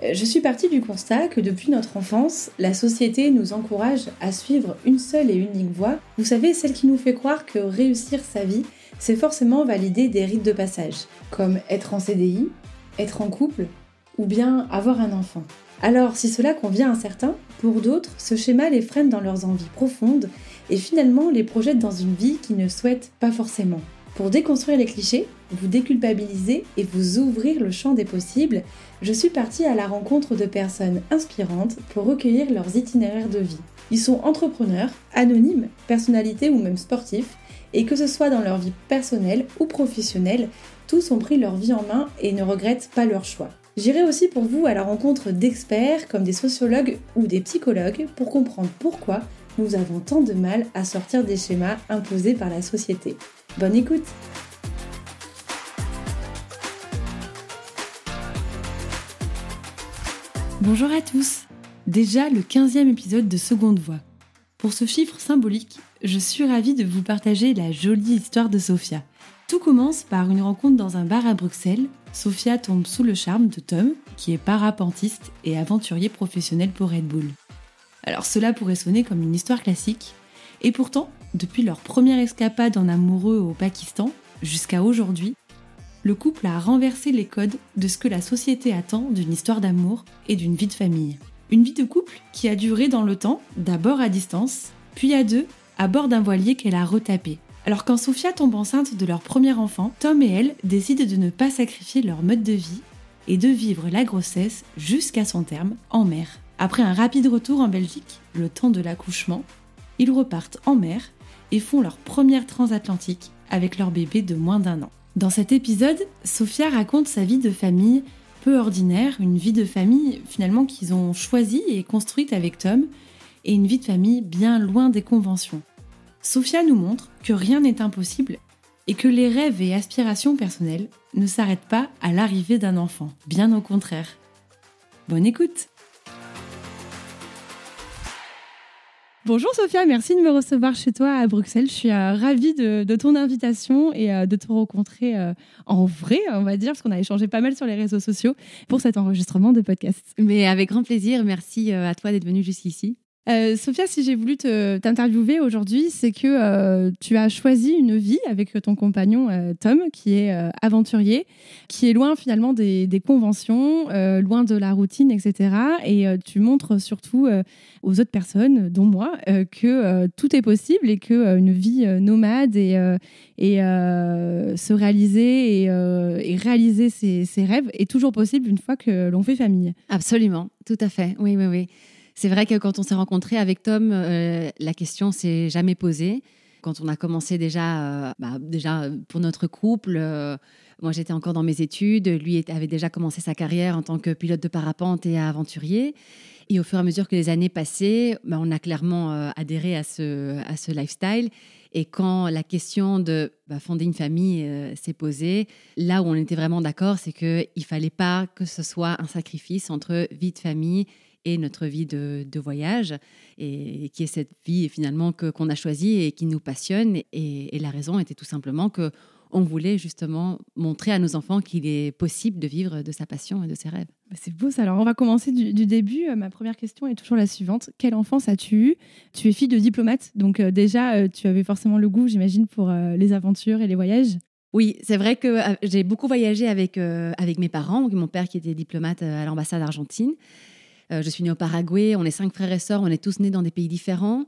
je suis partie du constat que depuis notre enfance, la société nous encourage à suivre une seule et unique voie. Vous savez, celle qui nous fait croire que réussir sa vie, c'est forcément valider des rites de passage, comme être en CDI, être en couple, ou bien avoir un enfant. Alors, si cela convient à certains, pour d'autres, ce schéma les freine dans leurs envies profondes et finalement les projette dans une vie qu'ils ne souhaitent pas forcément. Pour déconstruire les clichés, vous déculpabiliser et vous ouvrir le champ des possibles, je suis partie à la rencontre de personnes inspirantes pour recueillir leurs itinéraires de vie. Ils sont entrepreneurs, anonymes, personnalités ou même sportifs, et que ce soit dans leur vie personnelle ou professionnelle, tous ont pris leur vie en main et ne regrettent pas leur choix. J'irai aussi pour vous à la rencontre d'experts comme des sociologues ou des psychologues pour comprendre pourquoi nous avons tant de mal à sortir des schémas imposés par la société. Bonne écoute Bonjour à tous Déjà le 15e épisode de Seconde Voix. Pour ce chiffre symbolique, je suis ravie de vous partager la jolie histoire de Sophia. Tout commence par une rencontre dans un bar à Bruxelles. Sophia tombe sous le charme de Tom, qui est parapentiste et aventurier professionnel pour Red Bull. Alors cela pourrait sonner comme une histoire classique, et pourtant, depuis leur première escapade en amoureux au Pakistan jusqu'à aujourd'hui, le couple a renversé les codes de ce que la société attend d'une histoire d'amour et d'une vie de famille. Une vie de couple qui a duré dans le temps, d'abord à distance, puis à deux, à bord d'un voilier qu'elle a retapé. Alors quand Sophia tombe enceinte de leur premier enfant, Tom et elle décident de ne pas sacrifier leur mode de vie et de vivre la grossesse jusqu'à son terme en mer. Après un rapide retour en Belgique, le temps de l'accouchement, ils repartent en mer et font leur première transatlantique avec leur bébé de moins d'un an. Dans cet épisode, Sophia raconte sa vie de famille peu ordinaire, une vie de famille finalement qu'ils ont choisie et construite avec Tom, et une vie de famille bien loin des conventions. Sophia nous montre que rien n'est impossible et que les rêves et aspirations personnelles ne s'arrêtent pas à l'arrivée d'un enfant, bien au contraire. Bonne écoute Bonjour Sophia, merci de me recevoir chez toi à Bruxelles. Je suis euh, ravie de, ton invitation et euh, de te rencontrer euh, en vrai, on va dire, parce qu'on a échangé pas mal sur les réseaux sociaux pour cet enregistrement de podcast. Mais avec grand plaisir, merci à toi d'être venue jusqu'ici. Euh, Sophia, si j'ai voulu t'interviewer aujourd'hui, c'est que euh, tu as choisi une vie avec ton compagnon euh, Tom, qui est aventurier, qui est loin finalement des, conventions, loin de la routine, etc. Et tu montres surtout aux autres personnes, dont moi, que tout est possible et qu'une vie nomade et, se réaliser et, réaliser ses, ses rêves est toujours possible une fois que l'on fait famille. Absolument, tout à fait. Oui, oui, oui. C'est vrai que quand on s'est rencontré avec Tom, euh, la question s'est jamais posée. Quand on a commencé déjà, euh, bah, déjà pour notre couple, euh, moi j'étais encore dans mes études, lui avait déjà commencé sa carrière en tant que pilote de parapente et aventurier. Et au fur et à mesure que les années passaient, bah, on a clairement adhéré à ce, à ce lifestyle. Et quand la question de bah, fonder une famille s'est posée, là où on était vraiment d'accord, c'est qu'il ne fallait pas que ce soit un sacrifice entre vie de famille et notre vie de, voyage, et, qui est cette vie finalement que, qu'on a choisie et qui nous passionne. Et, la raison était tout simplement que on voulait justement montrer à nos enfants qu'il est possible de vivre de sa passion et de ses rêves. Bah, c'est beau ça. Alors on va commencer du, début. Euh, ma première question est toujours la suivante. Quelle enfance as-tu eu Tu es fille de diplomate, donc euh, déjà euh, tu avais forcément le goût, j'imagine, pour les aventures et les voyages? Oui, c'est vrai que j'ai beaucoup voyagé avec, avec mes parents, mon père qui était diplomate à l'ambassade argentine. Euh, je suis née au Paraguay, on est cinq frères et sœurs, on est tous nés dans des pays différents.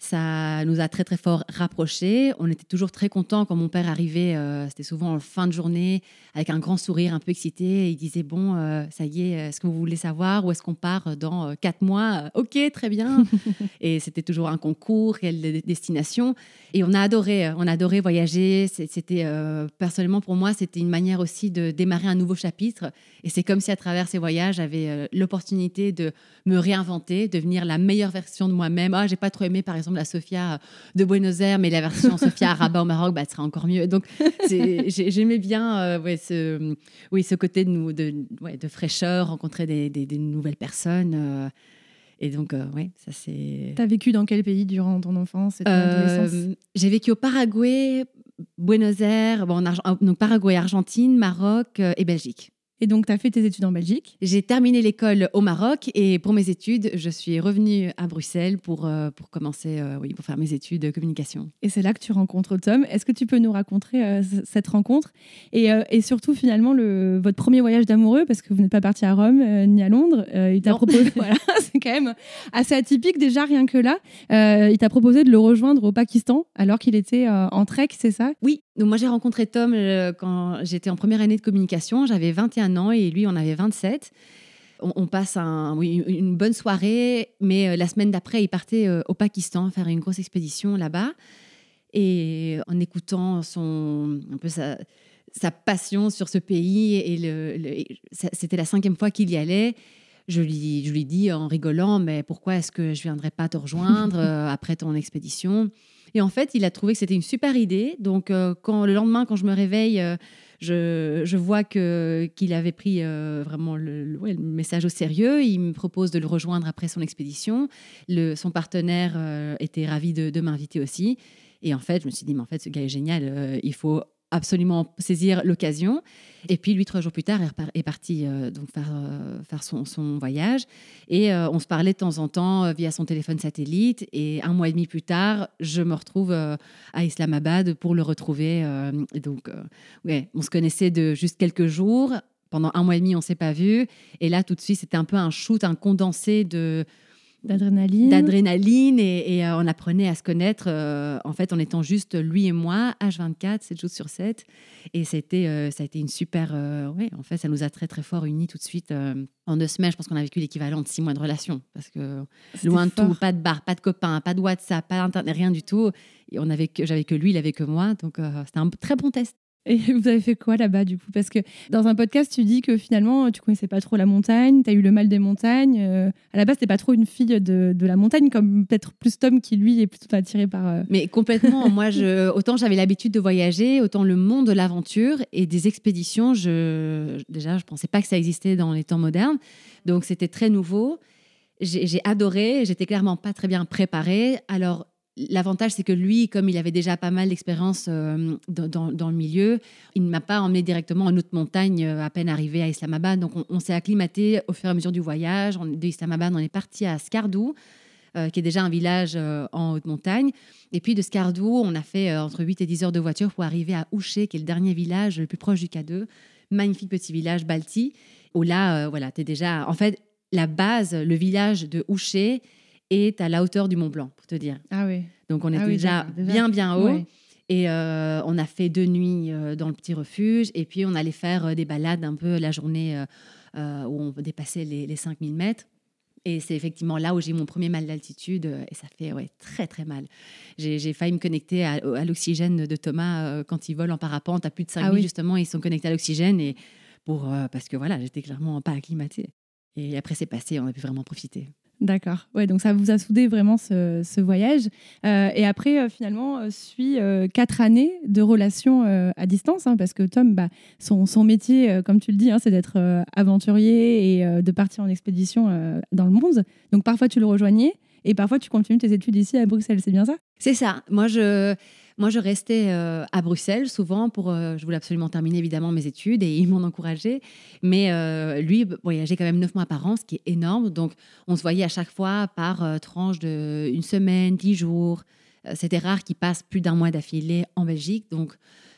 Ça nous a très très fort rapprochés. On était toujours très contents quand mon père arrivait. euh, C'était souvent en fin de journée avec un grand sourire, un peu excité. Et il disait bon, euh, ça y est, est-ce que vous voulez savoir où est-ce qu'on part dans euh, quatre mois? Ok, très bien. et c'était toujours un concours, quelle destination. Et on a adoré, on a adoré voyager. C'était euh, personnellement pour moi, c'était une manière aussi de démarrer un nouveau chapitre. Et c'est comme si à travers ces voyages, j'avais l'opportunité de me réinventer, devenir la meilleure version de moi-même. Ah, j'ai pas trop aimé par exemple la Sofia de Buenos Aires, mais la version Sofia à Rabat au Maroc, bah, sera encore mieux. Donc j'aimais bien euh, ouais, ce, oui, ce côté de, nous, de, ouais, de fraîcheur, rencontrer des, des- des nouvelles personnes. euh, et donc, euh, ouais, ça c'est. T'as vécu dans quel pays durant ton enfance et ton adolescence? Euh, j'ai vécu au Paraguay, Buenos Aires, bon, en Arge- donc Paraguay, Argentine, Maroc euh, et Belgique. Et donc, tu as fait tes études en Belgique. J'ai terminé l'école au Maroc et pour mes études, je suis revenue à Bruxelles pour, euh, pour commencer, euh, oui, pour faire mes études de communication. Et c'est là que tu rencontres Tom. Est-ce que tu peux nous raconter euh, cette rencontre? Et, et surtout, finalement, le, votre premier voyage d'amoureux, parce que vous n'êtes pas parti à Rome ni à Londres. il t'a proposé, voilà, c'est quand même assez atypique déjà, rien que là. Il t'a proposé de le rejoindre au Pakistan alors qu'il était en trek, c'est ça? Oui, donc moi j'ai rencontré Tom euh, quand j'étais en première année de communication, j'avais 21 ans et lui on avait 27. On, on passe un- oui, une bonne soirée, mais euh, la semaine d'après il partait euh, au Pakistan faire une grosse expédition là-bas. Et en écoutant son, un peu sa, sa passion sur ce pays, et le, le- c'était la cinquième fois qu'il y allait, je lui, je lui dis en rigolant, mais pourquoi est-ce que je viendrais pas te rejoindre après ton expédition? Et en fait, il a trouvé que c'était une super idée. Donc, euh, le lendemain, quand je me réveille, euh, je, vois que, qu'il avait pris euh, vraiment le, message au sérieux. Il me propose de le rejoindre après son expédition. Son partenaire était ravi de, de m'inviter aussi. Et en fait, je me suis dit, mais en fait, ce gars est génial. il faut absolument saisir l'occasion. Et puis lui, trois jours plus tard, est, parti euh, donc faire, euh, faire son, son voyage. Et euh, on se parlait de temps en temps via son téléphone satellite. Et un mois et demi plus tard, je me retrouve à Islamabad pour le retrouver. et donc, ouais, on se connaissait de juste quelques jours. Pendant un mois et demi, on s'est pas vu. Et là, tout de suite, c'était un peu un shoot, un condensé de D'adrénaline. D'adrénaline et, et, euh, on apprenait à se connaître euh, en fait en étant juste lui et moi H24 7 jours sur 7 et c'était euh, ça a été une super ouais en fait ça nous a très très fort unis tout de suite en deux semaines. Je pense qu'on a vécu l'équivalent de six mois de relation parce que loin de tout pas de bar pas de copains pas de WhatsApp pas d'internet rien du tout. Et on avait que j'avais que lui il avait que moi. Donc c'était un très bon test Et vous avez fait quoi là-bas du coup? Parce que dans un podcast, tu dis que finalement, tu connaissais pas trop la montagne, tu as eu le mal des montagnes. euh, à la base, t'es pas trop une fille de, de la montagne, comme peut-être plus Tom qui lui est plutôt attiré par. euh, Mais complètement. Moi, je, autant j'avais l'habitude de voyager, autant le monde de l'aventure et des expéditions, je, déjà, je pensais pas que ça existait dans les temps modernes. Donc, c'était très nouveau. J'ai j'ai adoré. J'étais clairement pas très bien préparée. Alors, l'avantage, c'est que lui, comme il avait déjà pas mal d'expérience euh, dans, le milieu, il ne m'a pas emmené directement en haute montagne euh, à peine arrivé à Islamabad. Donc, on, s'est acclimaté au fur et à mesure du voyage. On, de Islamabad, on est parti à Skardou, euh, qui est déjà un village en haute montagne. Et puis de Skardou, on a fait entre 8 et 10 heures de voiture pour arriver à Ouché, qui est le dernier village le plus proche du K2. Magnifique petit village, Balti, où là, voilà, tu es déjà. En fait, la base, le village de Ouché est à la hauteur du Mont Blanc, pour te dire. Ah oui. Donc on était Ah oui, déjà, bien, bien haut. Et euh, on a fait deux nuits euh, dans le petit refuge. Et puis, on allait faire euh, des balades un peu la journée où on dépassait les, les 5000 mètres. Et c'est effectivement là où j'ai eu mon premier mal d'altitude. Et ça fait ouais, très, très mal. J'ai j'ai failli me connecter à, à l'oxygène de Thomas euh, quand il vole en parapente. À plus de 5000, Ah oui. justement, ils sont connectés à l'oxygène. Et pour, euh, parce que voilà, j'étais clairement pas acclimatée. Et après, c'est passé, on a pu vraiment profiter. D'accord. Ouais, donc ça vous a soudé vraiment ce, voyage. Euh, et après, euh, finalement, euh, suit quatre années de relations à distance, hein, parce que Tom, bah, son, son métier, comme tu le dis, hein, c'est d'être aventurier et de partir en expédition dans le monde. Donc parfois, tu le rejoignais et parfois, tu continues tes études ici à Bruxelles. C'est bien ça? C'est ça. Moi, je, moi, je restais euh, à Bruxelles souvent pour. euh, je voulais absolument terminer évidemment mes études et ils m'ont encouragé. Mais euh, lui voyageait quand même neuf mois par an, ce qui est énorme. Donc, on se voyait à chaque fois par tranche de une semaine, dix jours. C'était rare qu'il passe plus d'un mois d'affilée en Belgique. Donc,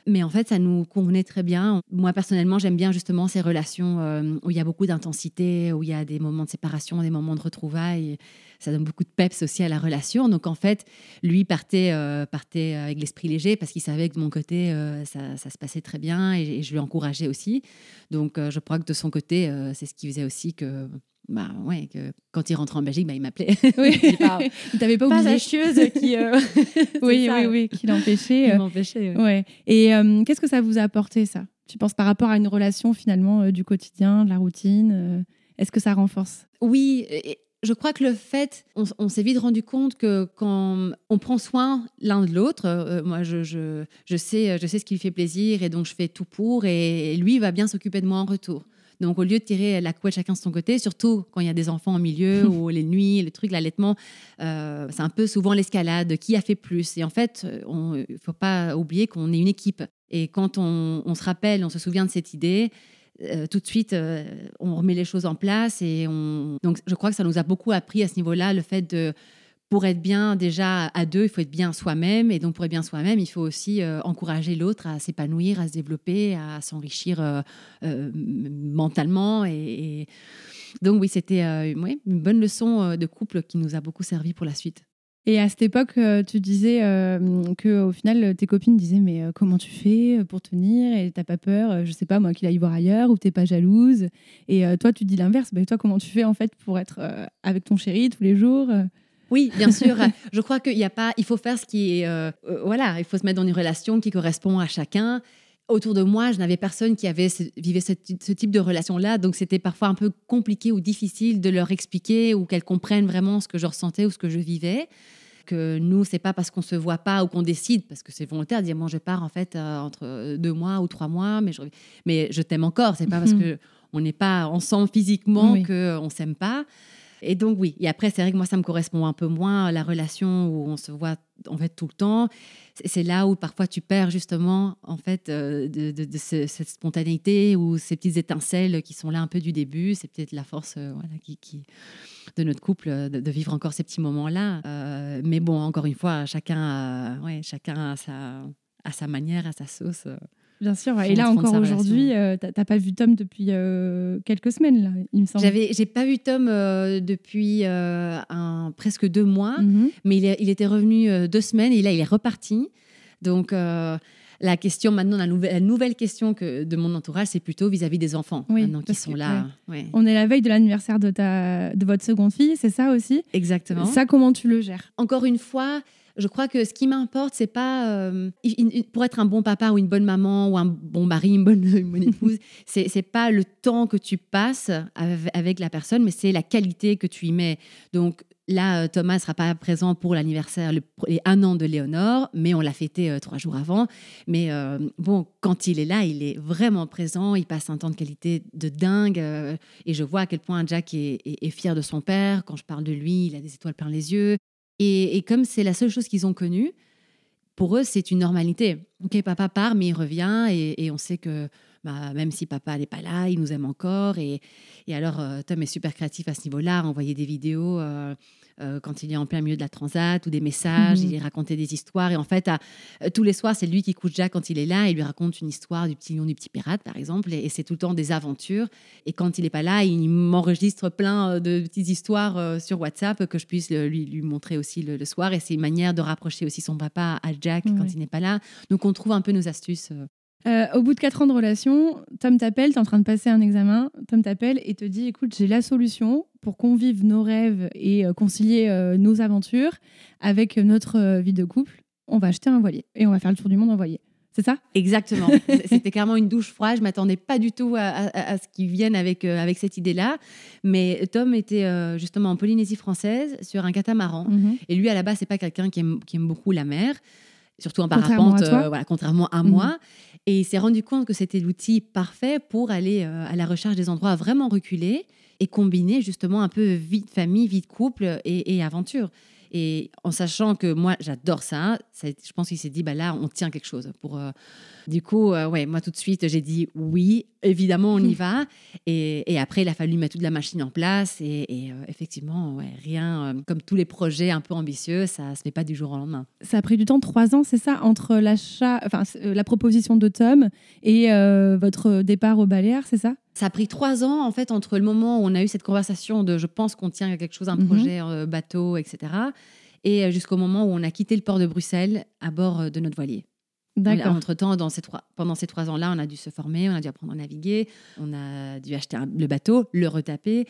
Mais en fait, ça nous convenait très bien. Moi, personnellement, j'aime bien justement ces relations euh, où il y a beaucoup d'intensité, où il y a des moments de séparation, des moments de retrouvailles. Ça donne beaucoup de peps aussi à la relation. Donc, en fait, lui partait, euh, partait avec l'esprit léger parce qu'il savait que de mon côté, euh, ça, ça, se passait très bien et, je lui encourageais aussi. Donc, je crois que de son côté, c'est ce qui faisait aussi que bah ouais, que quand il rentrait en Belgique, bah, il m'appelait. Oui. il t'avait pas, oublié. Pas chieuse qui. Euh, oui, oui, oui, qui l'empêchait. M'empêchait. Ouais. Et euh, qu'est-ce que ça vous a apporté ça? Tu penses par rapport à une relation finalement euh, du quotidien, de la routine Est-ce que ça renforce? Oui. je crois que le fait, on, s'est vite rendu compte que quand on prend soin l'un de l'autre, moi je, je, je, sais, je sais ce qui lui fait plaisir et donc je fais tout pour et lui va bien s'occuper de moi en retour. Donc, au lieu de tirer la couette chacun de son côté, surtout quand il y a des enfants au milieu ou les nuits, le truc, l'allaitement, euh, c'est un peu souvent l'escalade. Qui a fait plus Et en fait, il ne faut pas oublier qu'on est une équipe. Et quand on, se rappelle, on se souvient de cette idée, euh, tout de suite, euh, on remet les choses en place. Et on... Donc, je crois que ça nous a beaucoup appris à ce niveau-là, le fait de pour être bien déjà à deux, il faut être bien soi-même. Et donc, pour être bien soi-même, il faut aussi euh, encourager l'autre à s'épanouir, à se développer, à s'enrichir euh, euh, mentalement. Et, donc, oui, c'était une bonne leçon de couple qui nous a beaucoup servi pour la suite. Et à cette époque, tu disais que au final, tes copines disaient mais comment tu fais pour tenir? Et t'as pas peur, je sais pas moi, qu'il aille voir ailleurs ou t'es pas jalouse? Et toi, tu dis l'inverse. Ben, toi, comment tu fais en fait pour être avec ton chéri tous les jours oui, bien sûr. je crois qu'il y a pas, il faut faire ce qui est, euh, euh, voilà, il faut se mettre dans une relation qui correspond à chacun. Autour de moi, je n'avais personne qui avait vivait ce, type de relation-là, donc c'était parfois un peu compliqué ou difficile de leur expliquer ou qu'elles comprennent vraiment ce que je ressentais ou ce que je vivais. Que nous, c'est pas parce qu'on se voit pas ou qu'on décide, parce que c'est volontaire de dire moi je pars en fait euh, entre deux mois ou trois mois, mais je, mais je t'aime encore. C'est pas parce mhm. que on n'est pas ensemble physiquement qu'on que on s'aime pas. Et donc, oui. Et après, c'est vrai que moi, ça me correspond un peu moins, la relation où on se voit en fait tout le temps. C'est là où parfois tu perds justement en fait euh, de, cette spontanéité ou ces petites étincelles qui sont là un peu du début. C'est peut-être la force euh, de notre couple de, vivre encore ces petits moments-là. Euh, mais bon, encore une fois, chacun, chacun a sa, à sa manière, à sa sauce. Bien sûr. Et là encore aujourd'hui, euh, tu n'as pas vu Tom depuis euh, quelques semaines, là, il me semble. J'avais, j'ai pas vu Tom euh, depuis un, presque deux mois, mhm. mais il, il, était revenu deux semaines et là il est reparti. Donc la question maintenant, la nouvelle, nouvelle, question que de mon entourage, c'est plutôt vis-à-vis des enfants maintenant qui sont là. On est la veille de l'anniversaire de ta, de votre seconde fille, c'est ça aussi? Exactement. Ça, comment tu le gères? Encore une fois je crois que ce qui m'importe, c'est pas euh, pour être un bon papa ou une bonne maman ou un bon mari, une bonne, une bonne épouse, c'est, c'est pas le temps que tu passes avec la personne, mais c'est la qualité que tu y mets. Donc là, euh, Thomas ne sera pas présent pour l'anniversaire, les un an de Léonore, mais on l'a fêté euh, trois jours avant. Mais bon, quand il est là, il est vraiment présent, il passe un temps de qualité de dingue. et je vois à quel point Jack est, est, fier de son père. Quand je parle de lui, il a des étoiles plein les yeux. Et, comme c'est la seule chose qu'ils ont connue, pour eux, c'est une normalité. Ok, papa part, mais il revient et, on sait que bah, même si papa n'est pas là, il nous aime encore. Et, alors, euh, Tom est super créatif à ce niveau-là, envoyer des vidéos. Euh, euh, quand il est en plein milieu de la transat ou des messages, mhm. il racontait des histoires. Et en fait, euh, tous les soirs, c'est lui qui couche Jack quand il est là. Il lui raconte une histoire du petit lion, du petit pirate, par exemple. Et, c'est tout le temps des aventures. Et quand il n'est pas là, il m'enregistre plein euh, de petites histoires sur WhatsApp que je puisse lui, lui montrer aussi le, soir. Et c'est une manière de rapprocher aussi son papa à Jack quand il n'est pas là. Donc, on trouve un peu nos astuces. Au bout de quatre ans de relation, Tom t'appelle, tu es en train de passer un examen, Tom t'appelle et te dit écoute, j'ai la solution, pour qu'on vive nos rêves et euh, concilier euh, nos aventures avec notre euh, vie de couple, on va acheter un voilier et on va faire le tour du monde en voilier. C'est ça? Exactement. C'était clairement une douche froide. Je m'attendais pas du tout à, ce qu'ils viennent avec, avec cette idée-là. Mais Tom était justement en Polynésie française sur un catamaran. Mhm. Et lui, à la base, c'est pas quelqu'un qui aime, qui aime beaucoup la mer, surtout en parapente, voilà, contrairement à mhm. moi. Et il s'est rendu compte que c'était l'outil parfait pour aller à la recherche des endroits vraiment reculés et combiner justement un peu vie de famille, vie de couple et, aventure. Et en sachant que moi, j'adore ça, ça, je pense qu'il s'est dit, bah là, on tient quelque chose. Pour, euh, Du coup, euh, ouais, moi, tout de suite, j'ai dit oui, évidemment, on y va. Et, et, après, il a fallu mettre toute la machine en place. Et, et euh, effectivement, ouais, rien, comme tous les projets un peu ambitieux, ça ne se fait pas du jour au lendemain. Ça a pris du temps, trois ans, c'est ça, entre l'achat, enfin, la proposition de Tom et votre départ au Baléares, c'est ça? Ça a pris trois ans, en fait, entre le moment où on a eu cette conversation de je pense qu'on tient quelque chose, un mhm. projet euh, bateau, etc., et euh, jusqu'au moment où on a quitté le port de Bruxelles à bord euh, de notre voilier. D'accord. Entre-temps, dans ces trois, pendant ces trois ans-là, on a dû se former, on a dû apprendre à naviguer, on a dû acheter le bateau, le retaper.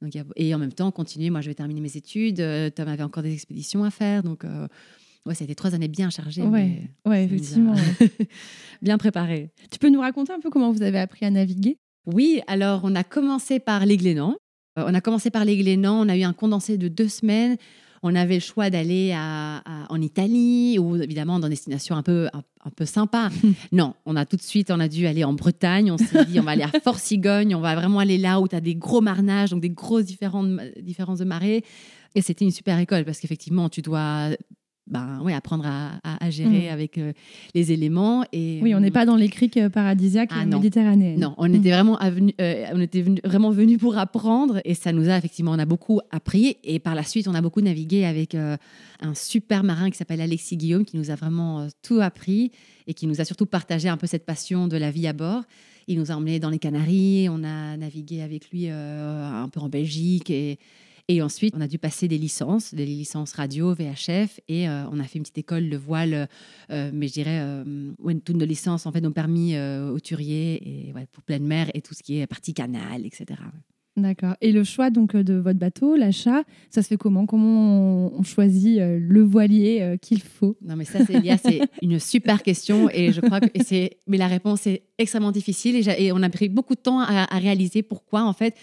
Donc, et en même temps, continuer. Moi, je vais terminer mes études. Tom avait encore des expéditions à faire. Donc, Ouais, ça a été trois années bien chargées. Ouais, ouais effectivement. bien préparées. Tu peux nous raconter un peu comment vous avez appris à naviguer? Oui, alors on a commencé par les Glénans. Euh, on a commencé par les Glénans, on a eu un condensé de deux semaines. On avait le choix d'aller en Italie ou évidemment dans des destinations un peu, un, peu sympas. non, on a tout de suite, on a dû aller en Bretagne. On s'est dit, on va aller à Fort-Cigogne, on va vraiment aller là où tu as des gros marnages, donc des grosses différences, différences de marée. Et c'était une super école parce qu'effectivement, tu dois ben, ouais, apprendre à, gérer mm. avec euh, les éléments. Et, oui, on n'est pas dans les criques euh, paradisiaques ah, méditerranéennes. Non, on était vraiment, euh, on était vraiment venus pour apprendre et ça nous a effectivement, on a beaucoup appris et par la suite, on a beaucoup navigué avec un super marin qui s'appelle Alexis Guillaume qui nous a vraiment tout appris et qui nous a surtout partagé un peu cette passion de la vie à bord. Il nous a emmenés dans les Canaries, on a navigué avec lui un peu en Belgique et et ensuite, on a dû passer des licences, des licences radio, VHF, et euh, on a fait une petite école de voile, euh, mais je dirais, euh, toutes nos licences, en fait, ont permis au turier, et pour pleine mer, et tout ce qui est partie canal, etc. D'accord. Et le choix donc de votre bateau, l'achat, ça se fait comment? Comment on, choisit le voilier qu'il faut? Non, mais ça, c'est une super question et je crois que c'est. Mais la réponse est extrêmement difficile et, on a pris beaucoup de temps à, à réaliser pourquoi en fait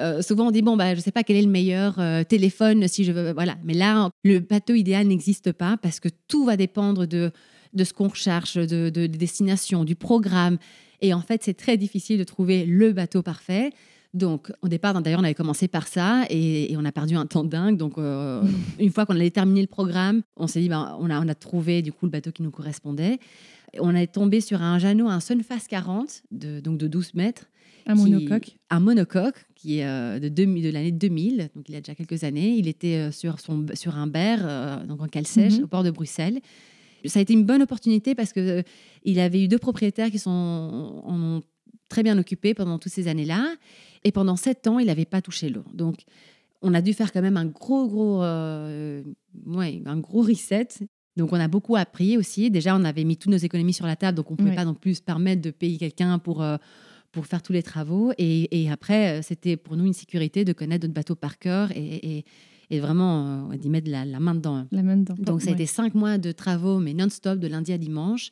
euh, souvent, on dit bon, bah, je ne sais pas quel est le meilleur euh, téléphone si je veux. Voilà. Mais là, le bateau idéal n'existe pas parce que tout va dépendre de, de ce qu'on recherche, de, de, destination, du programme. Et en fait, c'est très difficile de trouver le bateau parfait. Donc, au départ, d'ailleurs, on avait commencé par ça et, on a perdu un temps dingue. Donc, euh, une fois qu'on allait terminer le programme, on s'est dit, bah, on, a, on a trouvé du coup le bateau qui nous correspondait. On est tombé sur un Jeannot, un Sunfast 40, de, donc de 12 mètres, un monocoque. Un monocoque qui est euh, de, de l'année 2000, donc il y a déjà quelques années. Il était euh, sur, son, sur un berre, euh, donc en cale sèche, mhm. au port de Bruxelles. Ça a été une bonne opportunité parce que il avait eu deux propriétaires qui sont en très bien occupés pendant toutes ces années-là. Et pendant sept ans, il n'avait pas touché l'eau. Donc, on a dû faire quand même un gros, gros, ouais, un gros reset. Donc, on a beaucoup appris aussi. Déjà, on avait mis toutes nos économies sur la table, donc on ne pouvait pas non plus se permettre de payer quelqu'un pour pour faire tous les travaux. Et, après, euh, c'était pour nous une sécurité de connaître notre bateau par cœur et, vraiment euh, d'y mettre la, main dedans. La main dedans. Donc, ça a été cinq mois de travaux, mais non-stop, de lundi à dimanche.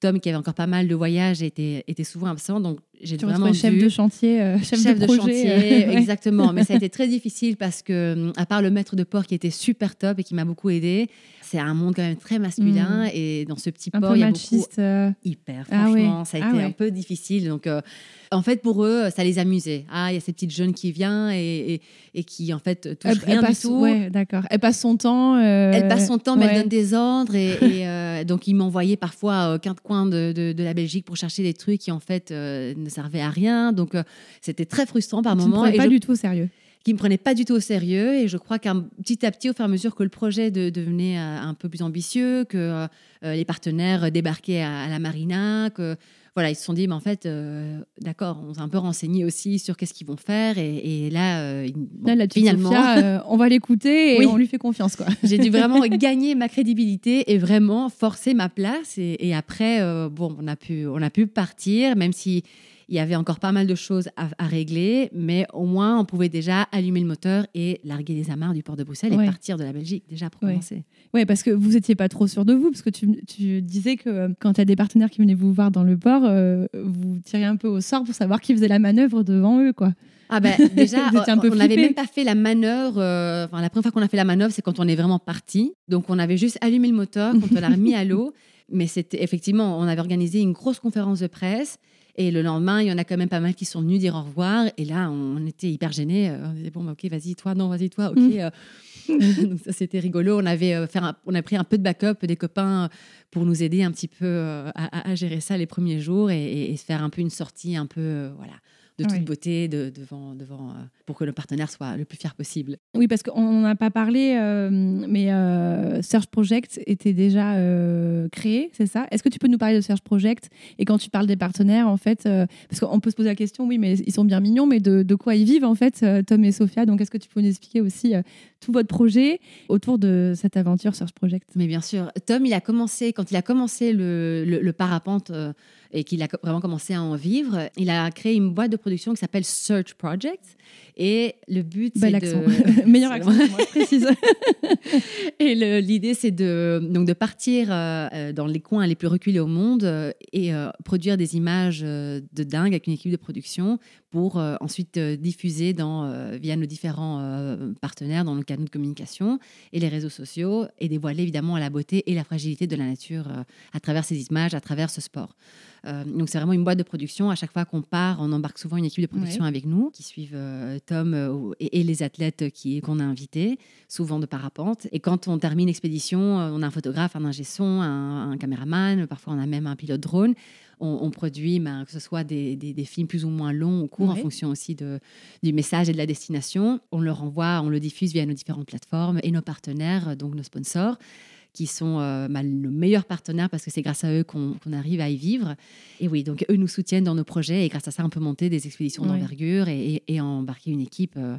Tom, qui avait encore pas mal de voyages, était, était souvent absent. Donc, j'ai vraiment chef de chantier, euh, chef, de, chantier, exactement. Mais ça a été très difficile parce que, à part le maître de port qui était super top et qui m'a beaucoup aidé, c'est un monde quand même très masculin mm. et dans ce petit port, il y a beaucoup euh. hyper. Ah franchement, ça a ah été un peu difficile. Donc, euh, en fait, pour eux, ça les amusait. Ah, il y a cette petite jeune qui vient et, et, qui en fait touche rien passe, du tout. Ouais, d'accord. Elle passe son temps. Euh, elle passe son temps, mais elle donne des ordres et, donc ils m'envoyaient parfois aux quatre coins de, de, la Belgique pour chercher des trucs qui en fait ne servaient à rien. Donc c'était très frustrant par moments. pas du tout au sérieux qui me prenait pas du tout au sérieux. Et je crois qu'un petit à petit, au fur et à mesure que le projet devenait euh, un peu plus ambitieux, que euh, euh, les partenaires débarquaient à, la marina, que voilà, ils se sont dit, mais en fait, d'accord, on s'est un peu renseigné aussi sur qu'est-ce qu'ils vont faire. Et, là, finalement, on va l'écouter et on lui fait confiance. quoi. J'ai dû vraiment gagner ma crédibilité et vraiment forcer ma place. Et, et après, bon, on a, pu, on a pu partir, même si il y avait encore pas mal de choses à, régler, mais au moins on pouvait déjà allumer le moteur et larguer les amarres du port de Bruxelles et partir de la Belgique déjà pour commencer. Oui, parce que vous n'étiez pas trop sûr de vous, parce que tu, tu disais que euh, quand il y a des partenaires qui venaient vous voir dans le port, euh, vous tiriez un peu au sort pour savoir qui faisait la manœuvre devant eux, quoi. Ah ben déjà, on n'avait même pas fait la manœuvre. Euh, enfin, la première fois qu'on a fait la manœuvre, c'est quand on est vraiment parti. Donc on avait juste allumé le moteur, quand on l'a remis à l'eau. Mais c'était effectivement, on avait organisé une grosse conférence de presse Et le lendemain, il y en a quand même pas mal qui sont venus dire au revoir. Et là, on était hyper gênés. On disait, bon, bah, ok, vas-y, toi, non, vas-y, toi, ok. Mm. Donc ça, c'était rigolo. On, avait, euh, un- on a pris un peu de backup des copains pour nous aider un petit peu euh, à, à- à gérer ça les premiers jours et, et- et se faire un peu une sortie un peu, euh, voilà, de toute beauté de- devant, devant, euh, pour que le partenaire soit le plus fier possible. Oui, parce qu'on n'en a pas parlé, euh, mais euh, Search Project était déjà euh, créé, c'est ça? Est-ce que tu peux nous parler de Search Project? Et quand tu parles des partenaires, en fait, parce qu'on peut se poser la question, oui, mais ils sont bien mignons, mais de, de quoi ils vivent, en fait, Tom et Sophia? Donc, est-ce que tu peux nous expliquer aussi tout votre projet autour de cette aventure Search Project Mais bien sûr, Tom, il a commencé, quand il a commencé le, le- parapente euh, et qu'il a vraiment commencé à en vivre, il a créé une boîte de production qui s'appelle Search Project. Et le but, c'est Bel de... Meilleur accent, moi, je précise. Et le- l'idée, c'est de, donc de partir euh, dans les coins les plus reculés au monde euh, et euh, produire des images de dingue avec une équipe de production pour ensuite diffuser dans, via nos différents partenaires dans nos canaux de communication et les réseaux sociaux et dévoiler évidemment la beauté et la fragilité de la nature à travers ces images, à travers ce sport. Euh, donc c'est vraiment une boîte de production. À chaque fois qu'on part, on embarque souvent une équipe de production avec nous qui suivent euh, Tom euh, et, et les athlètes qui qu'on a invités, souvent de parapente. Et quand on termine l'expédition, on a un photographe, un ingé son, un, un caméraman, parfois on a même un pilote drone. On, on produit, ben, que ce soit des, des- des films plus ou moins longs ou courts, en fonction aussi de, du message et de la destination. On le renvoie, on le diffuse via nos différentes plateformes et nos partenaires, donc nos sponsors qui sont euh, bah, nos meilleurs partenaires parce que c'est grâce à eux qu'on arrive à y vivre. Et oui, donc eux nous soutiennent dans nos projets et grâce à ça, on peut monter des expéditions d'envergure et, et- et embarquer une équipe. euh,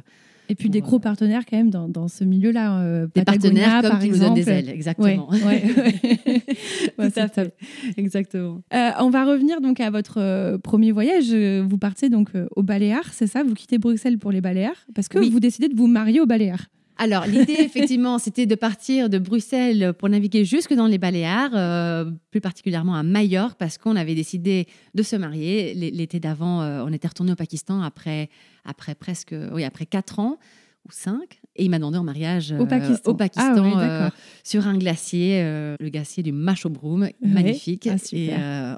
Et puis Pour, des euh, gros partenaires quand même dans, dans ce milieu-là. euh, des partenaires comme par qui nous donnent des ailes, exactement. Ouais, ouais, ouais. Tout à fait. Exactement. Euh, on va revenir donc à votre euh, premier voyage. Euh, Vous partez donc euh, aux Baléares, c'est ça? Vous quittez Bruxelles pour les Baléares parce que Oui. vous décidez de vous marier aux Baléares. Alors, l'idée, effectivement, c'était de partir de Bruxelles pour naviguer jusque dans les Baléares, euh, plus particulièrement à Majorque, parce qu'on avait décidé de se marier. L'été d'avant, euh, on était retourné au Pakistan après, après presque, oui, après quatre ans ou cinq. Et il m'a demandé en mariage Au euh, Pakistan. au Pakistan, Ah oui, euh, sur un glacier, euh, le glacier du Machobroum, magnifique. Ah, et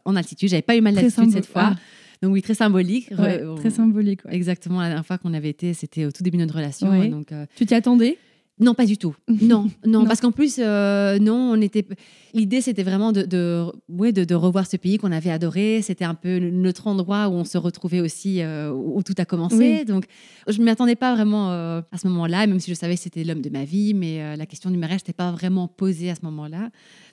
en altitude, j'avais pas eu mal d'altitude cette fois. Ah. Donc oui, très symbolique. Ouais, très symbolique. ouais. Exactement, la dernière fois qu'on avait été, c'était au tout début de notre relation. Ouais. Donc, euh, Tu t'y attendais? Non, pas du tout. Non, non, Non. parce qu'en plus, euh, non, on était. L'idée, c'était vraiment de, de, ouais, de, de revoir ce pays qu'on avait adoré. C'était un peu notre endroit où on se retrouvait aussi, euh, où tout a commencé. Oui. Donc, je ne m'y attendais pas vraiment euh, à ce moment-là, même si je savais que c'était l'homme de ma vie, mais la question du mariage n'était pas vraiment posée à ce moment-là.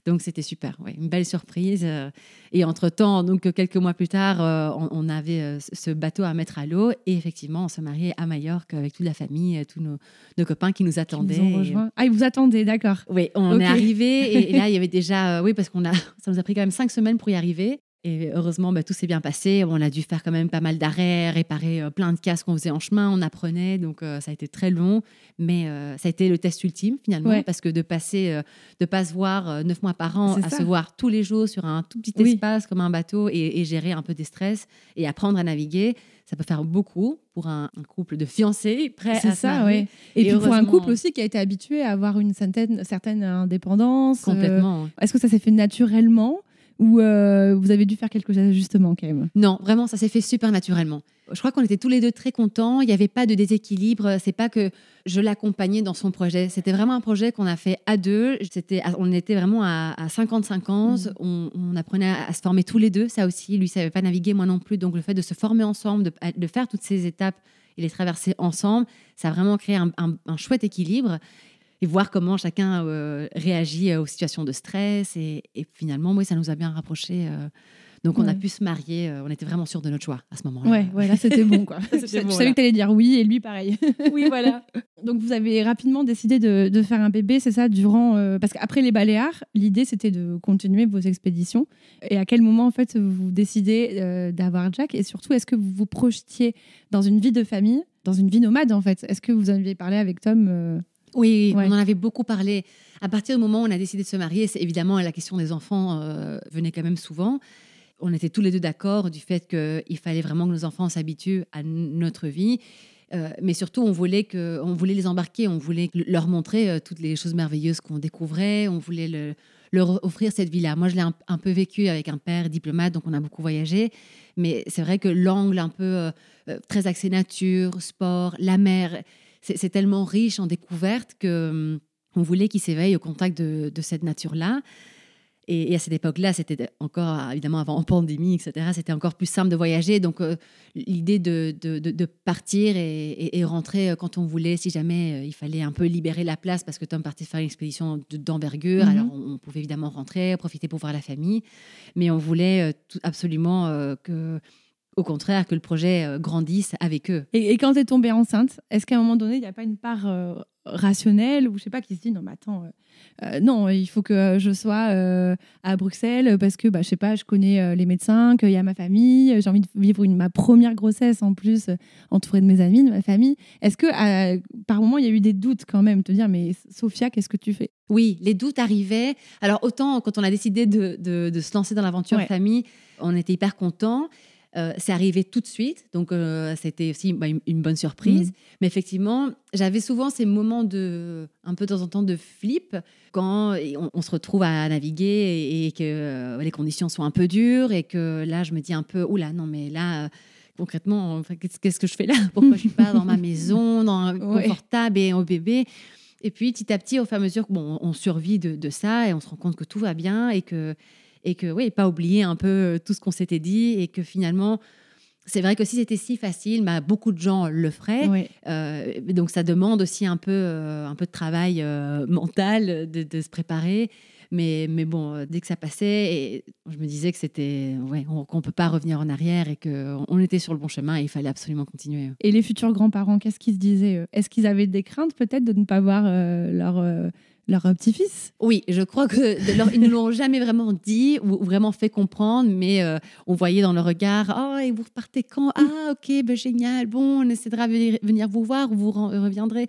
Donc, c'était super, ouais, une belle surprise. euh. et entre-temps, donc quelques mois plus tard, euh, on, on avait euh, ce bateau à mettre à l'eau. Et effectivement, on se mariait à Majorque avec toute la famille, tous nos, nos copains qui nous Qui attendaient. vous ont Et- Ah, ils vous attendaient, d'accord. oui, on est arrivé et, et là, il y avait déjà, euh, oui, parce qu'on a, ça nous a pris quand même cinq semaines pour y arriver. Et heureusement, bah, tout s'est bien passé. On a dû faire quand même pas mal d'arrêts, réparer euh, plein de casques qu'on faisait en chemin, on apprenait. Donc, euh, ça a été très long. Mais euh, ça a été le test ultime, finalement, Ouais. parce que de passer, de pas se voir neuf mois par an à ça. se voir tous les jours sur un tout petit Oui. espace comme un bateau et, et gérer un peu des stress et apprendre à naviguer, ça peut faire beaucoup pour un, un couple de fiancés prêts à ça, ouais. Et, Et puis pour un couple aussi qui a été habitué à avoir une certaine, certaine indépendance. Complètement. Est-ce que ça s'est fait naturellement? Ou euh, vous avez dû faire quelques ajustements quand même Non, vraiment, ça s'est fait super naturellement. Je crois qu'on était tous les deux très contents. Il n'y avait pas de déséquilibre. C'est pas que je l'accompagnais dans son projet. C'était vraiment un projet qu'on a fait à deux. C'était, on était vraiment à, à 50-50. Mhm. On, on apprenait à, à se former tous les deux. Ça aussi, lui savait pas naviguer, moi non plus. Donc le fait de se former ensemble, de, de faire toutes ces étapes et les traverser ensemble, ça a vraiment créé un, un- un chouette équilibre. Et voir comment chacun euh, réagit euh, aux situations de stress. Et, et finalement, oui, ça nous a bien rapprochés. euh, donc, on a pu se marier. euh, on était vraiment sûrs de notre choix à ce moment-là. Ouais, ouais, là c'était bon quoi. Bon, savais là. que tu allais dire oui et lui pareil. Oui, voilà. Donc vous avez rapidement décidé de, de faire un bébé, c'est ça, durant parce qu'après les Baléares, l'idée c'était de continuer vos expéditions. Et à quel moment en fait vous décidez d'avoir Jack? Et surtout est-ce que vous vous projetiez dans une vie de famille, dans une vie nomade en fait? Est-ce que vous en aviez parlé avec Tom Oui, Ouais. on en avait beaucoup parlé. À partir du moment où on a décidé de se marier, c'est évidemment la question des enfants euh, venait quand même souvent. On était tous les deux d'accord du fait qu'il fallait vraiment que nos enfants s'habituent à notre vie. mais surtout, on voulait, que, on voulait les embarquer, on voulait leur montrer toutes les choses merveilleuses qu'on découvrait, on voulait le, leur offrir cette vie-là. Moi, je l'ai un, peu vécu avec un père diplomate, donc on a beaucoup voyagé. Mais c'est vrai que l'angle un peu très axé nature, sport, la mer, c'est tellement riche en découvertes que hum, on voulait qu'ils s'éveillent au contact de, cette nature-là. Et, à cette époque-là, c'était encore, évidemment, avant pandémie, etc., c'était encore plus simple de voyager. Donc, euh, l'idée de, de, partir et, rentrer euh, quand on voulait, si jamais euh, il fallait un peu libérer la place, parce que Tom partait faire une expédition d'envergure, mhm. alors on, pouvait évidemment rentrer, profiter pour voir la famille. Mais on voulait absolument que au contraire, que le projet grandisse avec eux. Et, quand tu es tombée enceinte, est-ce qu'à un moment donné, il n'y a pas une part rationnel ou je sais pas qui se dit non mais attends euh, euh, non il faut que je sois euh, à Bruxelles parce que bah je sais pas je connais les médecins qu'il y a ma famille j'ai envie de vivre une, ma première grossesse en plus entourée de mes amis de ma famille. Est-ce que par moment il y a eu des doutes quand même te dire mais Sophia qu'est-ce que tu fais? Oui les doutes arrivaient. Alors autant quand on a décidé de, de, se lancer dans l'aventure famille on était hyper contents euh, c'est arrivé tout de suite, donc euh, c'était aussi bah, une, bonne surprise. Mm. Mais effectivement, j'avais souvent ces moments de, un peu de temps en temps, de flip quand on, se retrouve à naviguer et, que euh, les conditions sont un peu dures et que là, je me dis un peu, oula, non, mais là concrètement, qu'est-ce que je fais là? Pourquoi je suis pas dans ma maison, dans confortable et au bébé Et puis petit à petit, au fur et à mesure, bon, on survit de, de, ça et on se rend compte que tout va bien et que et que oui, pas oublier un peu euh, tout ce qu'on s'était dit et que finalement, c'est vrai que si c'était si facile, bah, beaucoup de gens le feraient. Euh, donc ça demande aussi un peu, euh, un peu de travail mental de, se préparer. Mais, mais bon, dès que ça passait, et je me disais que c'était ouais, qu'on ne peut pas revenir en arrière et qu'on était sur le bon chemin et il fallait absolument continuer. Et les futurs grands-parents, qu'est-ce qu'ils se disaient Est-ce qu'ils avaient des craintes peut-être de ne pas voir leur leur petit-fils? Oui, je crois que ils ne l'ont jamais vraiment dit ou, vraiment fait comprendre, mais euh, on voyait dans le regard Oh, et vous repartez quand? Ah, ok, ben, génial, bon, on essaiera de venir vous voir, vous reviendrez.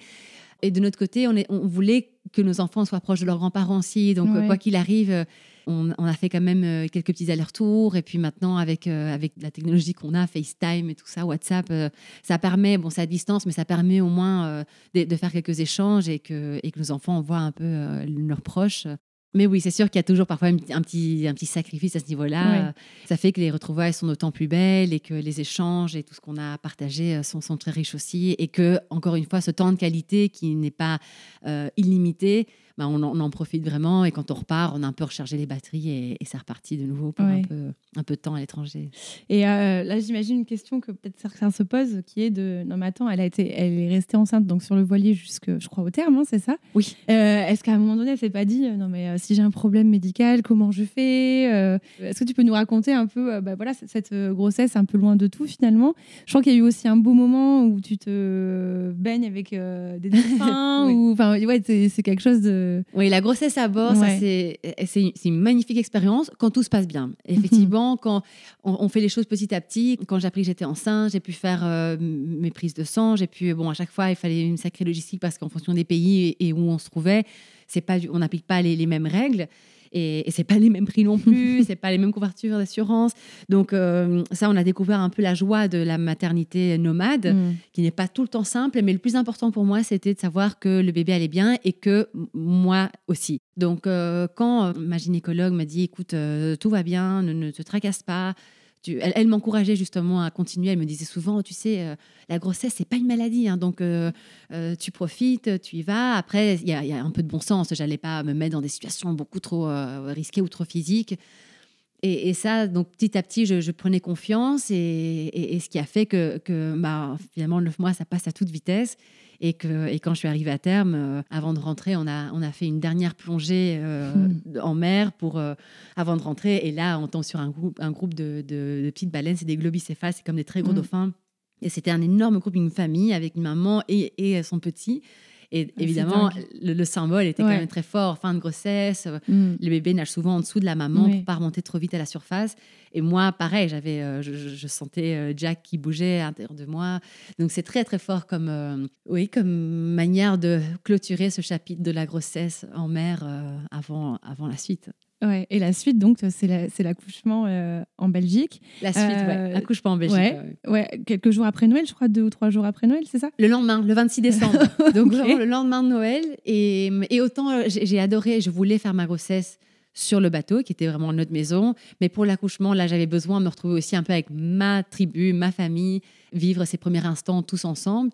Et de notre côté, on, est, on voulait que nos enfants soient proches de leurs grands-parents aussi. Donc, quoi qu'il arrive, on, a fait quand même euh, quelques petits allers-retours. Et puis maintenant, avec, euh, avec la technologie qu'on a, FaceTime et tout ça, WhatsApp, euh, ça permet, bon, c'est à distance, mais ça permet au moins de, faire quelques échanges et que, et que nos enfants voient un peu leurs proches. Mais oui, c'est sûr qu'il y a toujours parfois un petit, un petit sacrifice à ce niveau-là. Ça fait que les retrouvailles sont d'autant plus belles et que les échanges et tout ce qu'on a partagé sont, sont, très riches aussi. Et que, encore une fois, ce temps de qualité qui n'est pas illimité, bah, on, en, profite vraiment. Et quand on repart, on a un peu rechargé les batteries et, c'est reparti de nouveau pour un, peu, un peu de temps à l'étranger. Et euh, là, j'imagine une question que peut-être certains se posent, qui est de non mais attends, elle a été, elle est restée enceinte donc sur le voilier jusque, je crois au terme, hein, c'est ça? Oui. Euh, est-ce qu'à un moment donné, elle s'est pas dit euh, non mais si j'ai un problème médical, comment je fais Est-ce que tu peux nous raconter un peu, bah, voilà, cette grossesse un peu loin de tout finalement? Je crois qu'il y a eu aussi un beau moment où tu te baignes avec des dauphins ou enfin ouais, c'est quelque chose de oui, la grossesse à bord, c'est une magnifique expérience quand tout se passe bien. Effectivement, quand on, fait les choses petit à petit, quand j'ai appris que j'étais enceinte, j'ai pu faire euh, mes prises de sang, j'ai pu, bon, à chaque fois, il fallait une sacrée logistique parce qu'en fonction des pays et, où on se trouvait, c'est pas, on n'applique pas les, les mêmes règles et, et c'est pas les mêmes prix non plus, c'est pas les mêmes couvertures d'assurance. Donc euh, ça, on a découvert un peu la joie de la maternité nomade, mm. qui n'est pas tout le temps simple, mais le plus important pour moi, c'était de savoir que le bébé allait bien et que moi aussi. Donc euh, quand euh, ma gynécologue m'a dit, écoute, tout va bien, ne te tracasse pas, elle, m'encourageait justement à continuer. Elle me disait souvent, tu sais, euh, la grossesse, c'est pas une maladie, hein, donc euh, euh, tu profites, tu y vas. Après, il y, a un peu de bon sens. J'allais pas me mettre dans des situations beaucoup trop risquées ou trop physiques. Et, ça, donc petit à petit, je, prenais confiance et, ce qui a fait que, que bah, finalement, neuf mois, ça passe à toute vitesse. Et, que, quand je suis arrivée à terme, euh, avant de rentrer, on a, on a fait une dernière plongée euh, hmm. en mer pour, euh, avant de rentrer. Et là, on tombe sur un groupe, un groupe de, de, petites baleines, c'est des globicéphales, c'est comme des très gros hmm. dauphins. Et c'était un énorme groupe, une famille avec une maman et, et son petit. Et ah, évidemment, le, symbole était quand même très fort. Fin de grossesse, mm. le bébé nage souvent en dessous de la maman pour pas remonter trop vite à la surface. Et moi, pareil, j'avais, euh, je, sentais euh, Jack qui bougeait à l'intérieur de moi. Donc c'est très très fort comme, euh, oui, comme manière de clôturer ce chapitre de la grossesse en mer avant, avant la suite. Ouais. Et la suite, donc, c'est l'accouchement euh, en Belgique. La suite, ouais. Accouchement en Belgique. Ouais. quelques jours après Noël, je crois, deux ou trois jours après Noël, c'est ça? Le lendemain, le 26 décembre. donc, le lendemain de Noël. Et, et autant j'ai adoré, je voulais faire ma grossesse sur le bateau, qui était vraiment notre maison. Mais pour l'accouchement, là, j'avais besoin de me retrouver aussi un peu avec ma tribu, ma famille, vivre ces premiers instants tous ensemble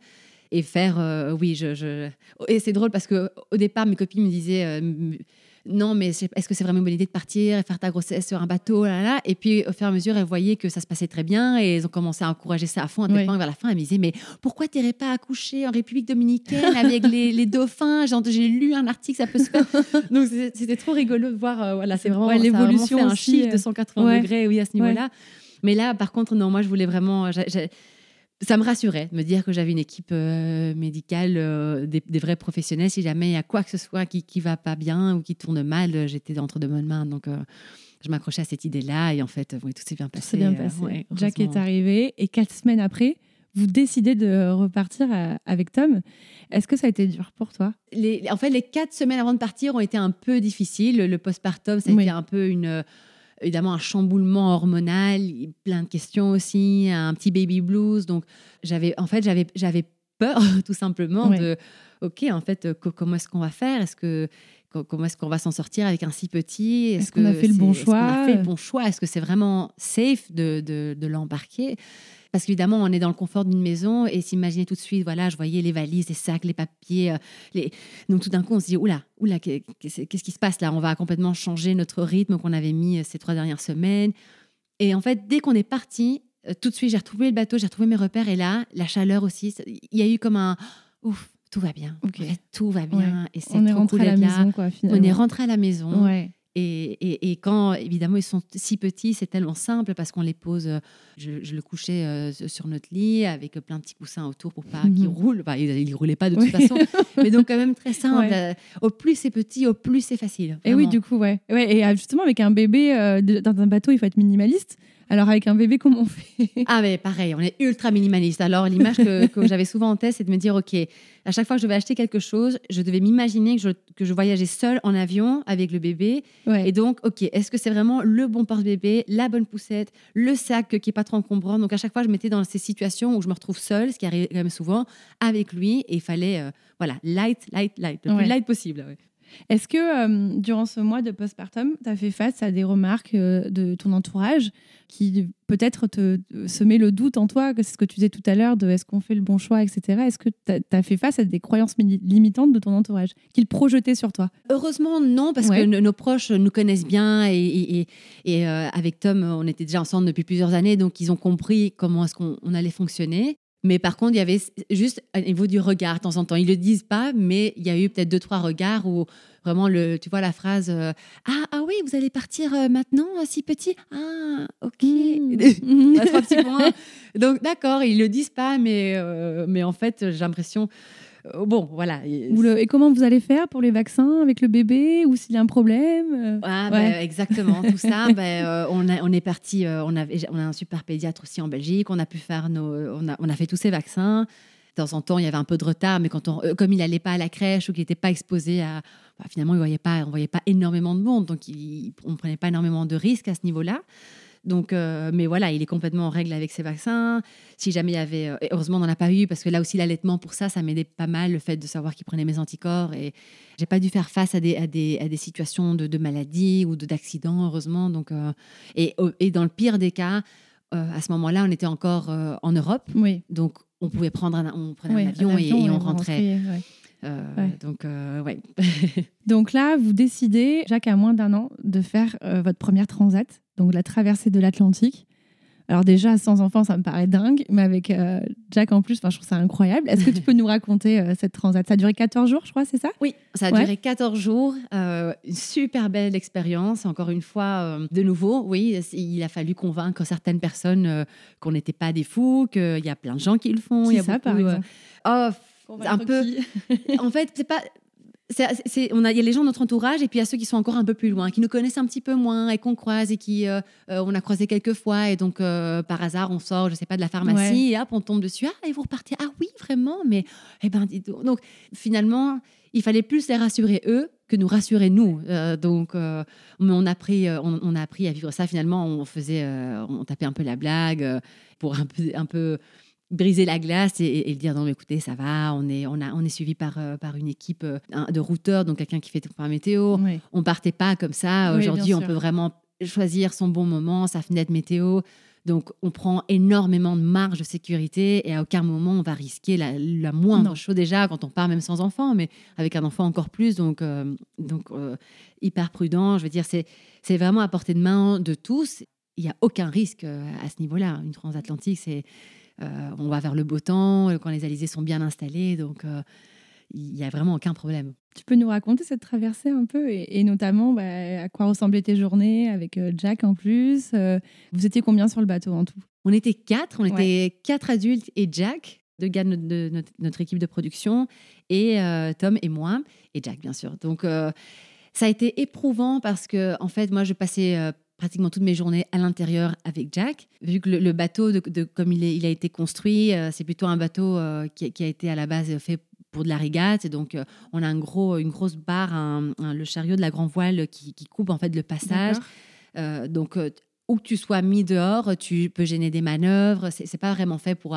et faire, euh, oui, je, Et c'est drôle parce que au départ, mes copines me disaient, euh, non, mais est-ce que c'est vraiment une bonne idée de partir et faire ta grossesse sur un bateau là, là Et puis, au fur et à mesure, elles voyaient que ça se passait très bien et elles ont commencé à encourager ça à fond. À tel point vers la fin, elles me disaient, mais pourquoi tu n'irais pas accoucher en République dominicaine avec les, dauphins? J'ai lu un article, ça peut se faire. Donc, c'était trop rigolo de voir. Euh, voilà, c'est vraiment l'évolution, un chiffre de 180 degrés, oui, à ce niveau-là. Mais là, par contre, non, moi, je voulais vraiment ça me rassurait de me dire que j'avais une équipe euh, médicale, euh, des, vrais professionnels. Si jamais il y a quoi que ce soit qui ne va pas bien ou qui tourne mal, euh, j'étais entre de bonnes mains. Donc, je m'accrochais à cette idée-là et en fait, tout s'est bien passé. bien passé. Jack est arrivé et quatre semaines après, vous décidez de repartir avec Tom. Est-ce que ça a été dur pour toi? Les, En fait, les quatre semaines avant de partir ont été un peu difficiles. Le, postpartum, ça a été un peu une évidemment un chamboulement hormonal, plein de questions aussi, un petit baby blues. Donc, j'avais, en fait, j'avais, j'avais peur tout simplement de, ok, en fait, comment est-ce qu'on va faire? Est-ce que comment est-ce qu'on va s'en sortir avec un si petit? Est-ce, qu'on a fait le bon choix Est-ce fait le bon choix? Est-ce que c'est vraiment safe de, de, de l'embarquer? Parce qu'évidemment, on est dans le confort d'une maison et s'imaginer tout de suite, voilà, je voyais les valises, les sacs, les papiers. Euh, les... Donc tout d'un coup, on se dit, oula, oula, qu'est-ce qui se passe là? On va complètement changer notre rythme qu'on avait mis euh, ces trois dernières semaines. Et en fait, dès qu'on est parti, euh, tout de suite, j'ai retrouvé le bateau, j'ai retrouvé mes repères et là, la chaleur aussi. Il y a eu comme un ouf, tout va bien. tout va bien. Et c'est on est rentré à la maison, quoi, finalement. On est rentré à la maison. Ouais. Et, et, quand, évidemment, ils sont si petits, c'est tellement simple parce qu'on les pose. Euh, je, le couchais euh, sur notre lit avec plein de petits coussins autour pour pas qu'ils mhm. roulent. Enfin, ils ne roulaient pas de toute façon. mais donc, quand même très simple. Euh, au plus c'est petit, au plus c'est facile. Et oui, du coup, ouais. ouais. Et justement, avec un bébé dans un bateau, il faut être minimaliste. Alors avec un bébé, comment on fait? Ah mais pareil, on est ultra minimaliste. Alors l'image que, j'avais souvent en tête, c'est de me dire, ok, à chaque fois que je devais acheter quelque chose, je devais m'imaginer que je, que je voyageais seule en avion avec le bébé. Et donc, ok, est-ce que c'est vraiment le bon porte-bébé, la bonne poussette, le sac qui est pas trop encombrant? Donc à chaque fois, je mettais dans ces situations où je me retrouve seule, ce qui arrive quand même souvent, avec lui, et il fallait, euh, voilà, light, light, light, le plus light possible. Est-ce que euh, durant ce mois de postpartum, tu as fait face à des remarques euh, de ton entourage qui peut-être te, semer le doute en toi, que c'est ce que tu disais tout à l'heure, de est-ce qu'on fait le bon choix, etc. Est-ce que tu as, fait face à des croyances limitantes de ton entourage qu'ils projetaient sur toi? Heureusement, non, parce que nos proches nous connaissent bien et, et, euh, avec Tom, on était déjà ensemble depuis plusieurs années, donc ils ont compris comment est-ce qu'on allait fonctionner. Mais par contre, il y avait juste au niveau du regard de temps en temps. Ils le disent pas, mais il y a eu peut-être deux, trois regards où vraiment, le, tu vois la phrase euh, ah, ah oui, vous allez partir euh, maintenant, euh, si petit? Ah, ok. Mmh. trois petits points. Donc, d'accord, ils le disent pas, mais, mais en fait, j'ai l'impression bon, voilà. et comment vous allez faire pour les vaccins avec le bébé ou s'il y a un problème euh? ah, ben, Exactement, tout ça. Euh, on, on, est parti, on, avait, on a un super pédiatre aussi en Belgique, on a pu faire nos, on a, on a fait tous ces vaccins. De temps en temps, il y avait un peu de retard, mais quand on, comme il n'allait pas à la crèche ou qu'il n'était pas exposé à. Bah, finalement, il voyait pas, on ne voyait pas énormément de monde, donc on ne prenait pas énormément de risques à ce niveau-là. Donc, euh, mais voilà, il est complètement en règle avec ses vaccins. Si jamais il y avait, euh, heureusement, on n'en a pas eu parce que là aussi l'allaitement pour ça, ça m'aidait pas mal le fait de savoir qu'il prenait mes anticorps et j'ai pas dû faire face à des, à des, à des situations de, de maladie ou d'accident, heureusement. Donc, euh, et, et, dans le pire des cas, à ce moment-là, on était encore en Europe, oui. donc on pouvait prendre un, on prenait un avion, et, on rentrait. Donc, ouais. donc là, vous décidez, Jacques a moins d'un an, de faire votre première transat donc la traversée de l'Atlantique. Alors déjà, sans enfants, ça me paraît dingue, mais avec euh, Jack en plus, je trouve ça incroyable. Est-ce que tu peux nous raconter euh, cette transat? Ça a duré 14 jours, je crois, c'est ça? Oui, ça a duré 14 jours. Euh, une super belle expérience. Encore une fois, de nouveau, oui, il a fallu convaincre certaines personnes qu'on n'était pas des fous, qu'il y a plein de gens qui le font. a ça, par exemple Oh, un peu. en fait, c'est pas c'est, on a, il y a les gens de notre entourage et puis il y a ceux qui sont encore un peu plus loin, qui nous connaissent un petit peu moins et qu'on croise et qui euh, euh, on a croisé quelques fois et donc euh, par hasard on sort, je sais pas, de la pharmacie et hop on tombe dessus ah et vous repartez ah oui vraiment mais eh ben donc. finalement il fallait plus les rassurer eux que nous rassurer nous. Euh, donc, euh, mais on a pris, euh, on, a appris à vivre ça. Finalement, on faisait, on tapait un peu la blague pour un peu, un peu briser la glace et, dire non mais écoutez ça va on est on a on est suivi par par une équipe de routeurs donc quelqu'un qui fait par météo on partait pas comme ça aujourd'hui on peut vraiment choisir son bon moment sa fenêtre météo donc, on prend énormément de marge de sécurité et à aucun moment on va risquer la, moindre chose déjà quand on part même sans enfant, mais avec un enfant encore plus. Donc, euh, donc euh, hyper prudent. Je veux dire, c'est vraiment à portée de main de tous. Il n'y a aucun risque euh, à ce niveau-là. Une transatlantique, c'est on va vers le beau temps quand les alizés sont bien installés. Donc, il n'y a vraiment aucun problème. Tu peux nous raconter cette traversée un peu et, notamment bah, à quoi ressemblaient tes journées avec euh, Jack en plus euh, Vous étiez combien sur le bateau en tout? On était quatre, on était quatre adultes et Jack, deux gars de, notre, équipe de production, et euh, Tom et moi, et Jack bien sûr. Donc ça a été éprouvant parce que en fait moi je passais pratiquement toutes mes journées à l'intérieur avec Jack. Vu que le, bateau, de, comme il, est, il, a été construit, c'est plutôt un bateau qui, qui, a été à la base fait pour de la régate. Et donc, euh, on a un gros, une grosse barre, le chariot de la grand voile qui, coupe en fait le passage. Euh, donc, euh, où que tu sois mis dehors, tu peux gêner des manœuvres. C'est pas vraiment fait pour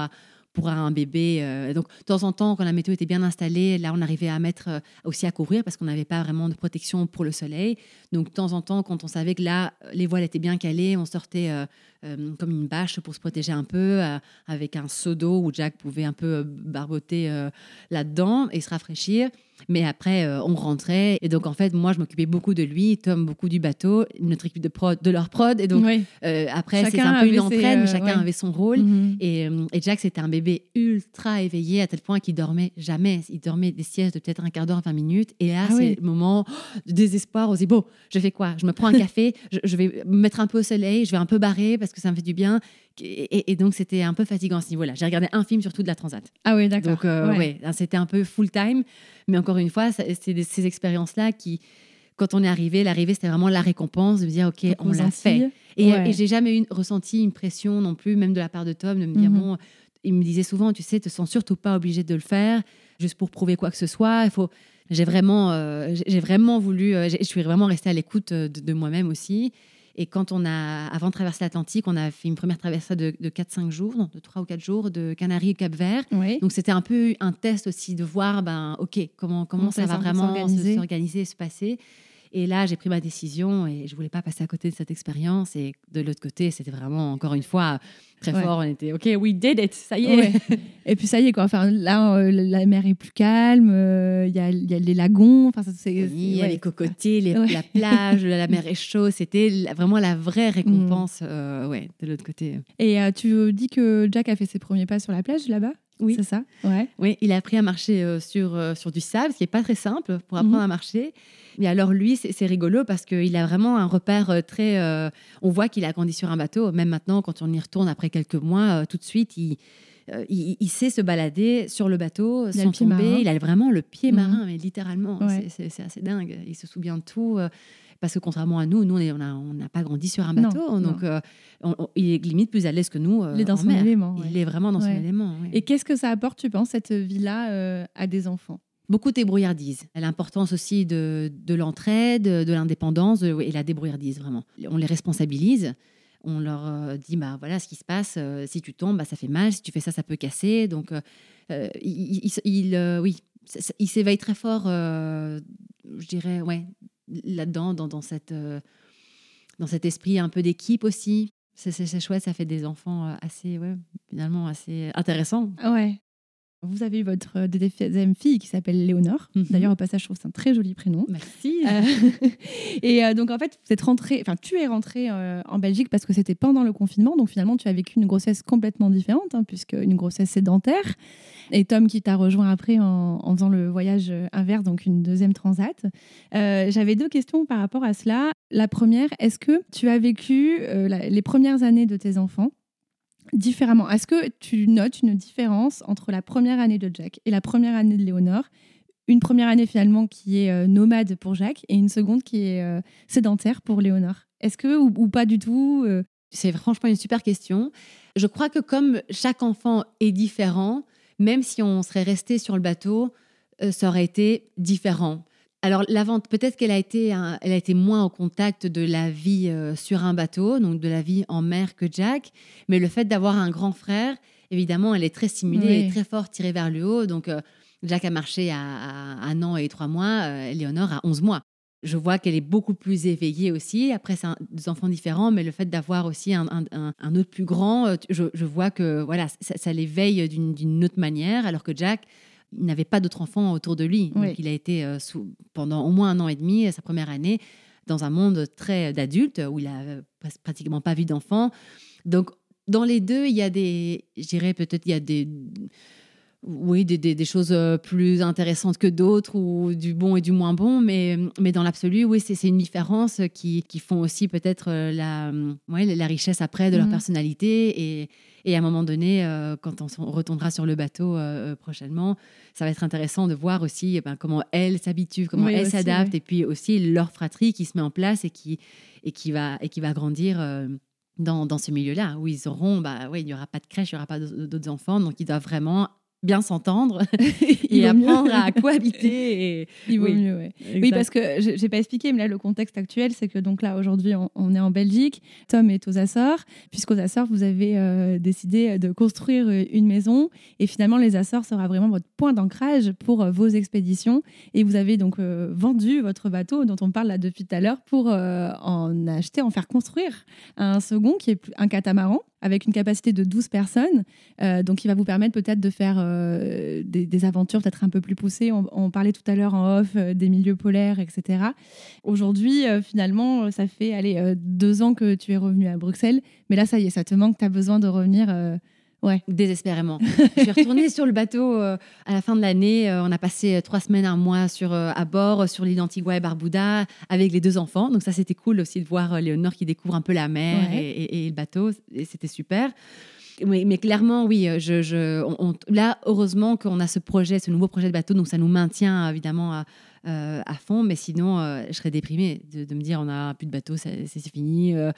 pour un bébé. Euh, donc, de temps en temps, quand la météo était bien installée, là, on arrivait à mettre euh, aussi à couvrir parce qu'on n'avait pas vraiment de protection pour le soleil. Donc, de temps en temps, quand on savait que là, les voiles étaient bien calées, on sortait euh, comme une bâche pour se protéger un peu avec un seau d'eau où Jack pouvait un peu barboter là-dedans et se rafraîchir. Mais après, euh, on rentrait. Et donc, en fait, moi, je m'occupais beaucoup de lui, Tom, beaucoup du bateau, notre équipe de prod, de leur prod. Et donc, euh, après, c'est un peu une entraîne, euh, chacun avait son rôle. Mhm. et, et, Jack, c'était un bébé ultra éveillé à tel point qu'il dormait jamais. Il dormait des siestes de peut-être un quart d'heure, 20 minutes. Et là, ah c'est le moment de désespoir. On se dit, bon, je fais quoi? Je me prends un café, je, vais me mettre un peu au soleil, je vais un peu barrer parce que ça me fait du bien. Et, donc, c'était un peu fatigant à ce niveau-là. J'ai regardé un film surtout de la Transat. Ah oui, d'accord. Donc, ouais. c'était un peu full time. Mais encore une fois, c'est ces expériences-là qui, quand on est arrivé, l'arrivée, c'était vraiment la récompense de me dire, OK, on l'a fait. Et, et j'ai jamais eu, ressenti une pression non plus, même de la part de Tom, de me dire, mhm. bon, il me disait souvent, tu sais, te sens surtout pas obligé de le faire, juste pour prouver quoi que ce soit. Il faut. J'ai vraiment, euh, j'ai vraiment voulu, euh, je suis vraiment restée à l'écoute de, de moi-même aussi. Et quand on a, avant de traverser l'Atlantique, on a fait une première traversée de, 4-5 jours, de 3 ou 4 jours, de Canaries au Cap-Vert. Donc c'était un peu un test aussi de voir, ben, OK, comment, comment, ça, va vraiment s'organiser et se passer. Et là, j'ai pris ma décision et je voulais pas passer à côté de cette expérience. Et de l'autre côté, c'était vraiment, encore une fois, très fort. On était, OK, we did it, ça y est. et puis ça y est, quoi. Enfin, là, euh, la mer est plus calme, euh, il y, a, y, a, les lagons. Enfin, il y a les cocotiers, les, la plage, la mer est chaude. C'était vraiment la vraie récompense euh, ouais, de l'autre côté. Et tu dis que Jack a fait ses premiers pas sur la plage là-bas? Oui. C'est ça? Ouais. Oui, il a appris à marcher sur, sur du sable, ce qui n'est pas très simple pour apprendre mhm. à marcher. Et alors lui, c'est rigolo parce qu'il a vraiment un repère euh, très... Euh, on voit qu'il a grandi sur un bateau. Même maintenant, quand on y retourne après quelques mois, euh, tout de suite, il, il, sait se balader sur le bateau sans tomber. Il a vraiment le pied mhm. marin, mais littéralement. C'est assez dingue. Il se souvient de tout. Parce que contrairement à nous, nous, on n'a on pas grandi sur un bateau. donc, il est limite plus à l'aise que nous. il est dans son élément. Il est vraiment dans son élément. Et qu'est-ce que ça apporte, tu penses, cette vie-là à des enfants? Beaucoup de débrouillardise. L'importance aussi de, de l'entraide, de l'indépendance et la débrouillardise, vraiment. On les responsabilise. On leur euh, dit, bah voilà ce qui se passe. Euh, si tu tombes, bah, ça fait mal. Si tu fais ça, ça peut casser. Donc, euh, il, il, oui, il s'éveille très fort, je dirais, ouais, là-dedans, dans, dans, cette, dans cet esprit un peu d'équipe aussi. C'est chouette, ça fait des enfants assez, ouais, finalement, assez intéressants. Ouais. Vous avez eu votre euh, deuxième fille qui s'appelle Léonore. Mhm. D'ailleurs, au passage, je trouve c'est un très joli prénom. Merci. Euh, et euh, donc, en fait, vous êtes rentré, enfin, tu es rentrée en Belgique parce que c'était pendant le confinement. Donc, finalement, tu as vécu une grossesse complètement différente, hein, puisque une grossesse sédentaire. Et Tom qui t'a rejoint après en, en, faisant le voyage inverse, donc une deuxième transat. J'avais deux questions par rapport à cela. La première, est-ce que tu as vécu les premières années de tes enfants différemment. Est-ce que tu notes une différence entre la première année de Jack et la première année de Léonore? Une première année finalement qui est euh, nomade pour Jack et une seconde qui est euh, sédentaire pour Léonore. Est-ce que ou, pas du tout euh? C'est franchement une super question. Je crois que comme chaque enfant est différent, même si on serait resté sur le bateau, ça aurait été différent. Alors la vente, peut-être qu'elle a été, elle a été moins au contact de la vie sur un bateau, donc de la vie en mer que Jack, mais le fait d'avoir un grand frère, évidemment, elle est très stimulée et très fort tirée vers le haut. Donc Jack a marché à, un an et trois mois, Éléonore à 11 mois je vois qu'elle est beaucoup plus éveillée aussi. Après, c'est des enfants différents, mais le fait d'avoir aussi un, autre plus grand, euh, je, vois que voilà, ça, l'éveille d'une autre manière, alors que Jack il n'avait pas d'autres enfants autour de lui. Donc, il a été euh, sous, pendant au moins un an et demi, sa première année, dans un monde très d'adultes où il a pratiquement pas vu d'enfants. Donc, dans les deux, il y a des, je dirais peut-être, il y a des oui, des, choses euh, plus intéressantes que d'autres ou du bon et du moins bon, mais, mais dans l'absolu, oui, c'est une différence qui, qui font aussi peut-être euh, la, la richesse après de leur mhm. personnalité. Et, et, à un moment donné, euh, quand on, retournera sur le bateau prochainement, ça va être intéressant de voir aussi eh ben, comment elles s'habituent, comment elles s'adaptent, et puis aussi leur fratrie qui se met en place et qui, et qui, va, et qui va grandir. dans, dans, ce milieu-là, où ils auront, bah, ouais, il n'y aura pas de crèche, il n'y aura pas d'autres enfants, donc ils doivent vraiment bien s'entendre et apprendre à cohabiter. Et... Il vaut mieux, ouais. Oui, parce que j'ai pas expliqué, mais là, le contexte actuel, c'est que donc là, aujourd'hui, on, est en Belgique. Tom est aux Açores. Puisqu'aux Açores, vous avez euh, décidé de construire une maison. Et finalement, les Açores sera vraiment votre point d'ancrage pour euh, vos expéditions. Et vous avez donc euh, vendu votre bateau, dont on parle là depuis tout à l'heure, pour en acheter, en faire construire un second, qui est un catamaran avec une capacité de 12 personnes. Euh, donc, il va vous permettre peut-être de faire euh, des, aventures peut-être un peu plus poussées. On, parlait tout à l'heure en off euh, des milieux polaires, etc. Aujourd'hui, finalement, ça fait deux ans que tu es revenu à Bruxelles. Mais là, ça y est, ça te manque, tu as besoin de revenir Ouais. Désespérément. je suis retournée sur le bateau euh, à la fin de l'année. Euh, on a passé euh, trois semaines, un mois sur, à bord sur l'île d'Antigua et Barbuda avec les deux enfants. Donc ça, c'était cool aussi de voir Léonore qui découvre un peu la mer et, le bateau. Et c'était super. Mais, mais, clairement, oui, je, je là, heureusement qu'on a ce projet, ce nouveau projet de bateau, donc ça nous maintient évidemment à, euh, à fond, mais sinon, euh, je serais déprimée de, me dire on a plus de bateau, c'est fini. Euh,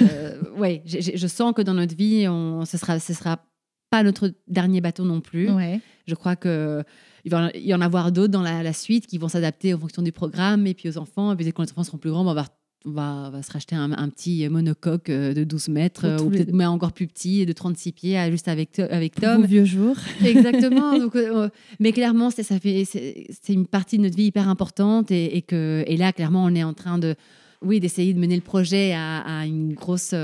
ouais, je sens que dans notre vie, on, ce sera, ce sera pas notre dernier bateau non plus. Je crois que il va y en avoir d'autres dans la, suite qui vont s'adapter en fonction du programme et puis aux enfants. Et puis quand les enfants seront plus grands, on va on va, se racheter un, petit monocoque euh, de 12 mètres, euh, ou peut-être encore plus petit, de 36 pieds, juste avec, avec Tom. Vos vieux jours. Exactement. donc, euh, mais clairement, c'est, une partie de notre vie hyper importante. Et, que, et là, clairement, on est en train de, oui, d'essayer de mener le projet à, une grosse.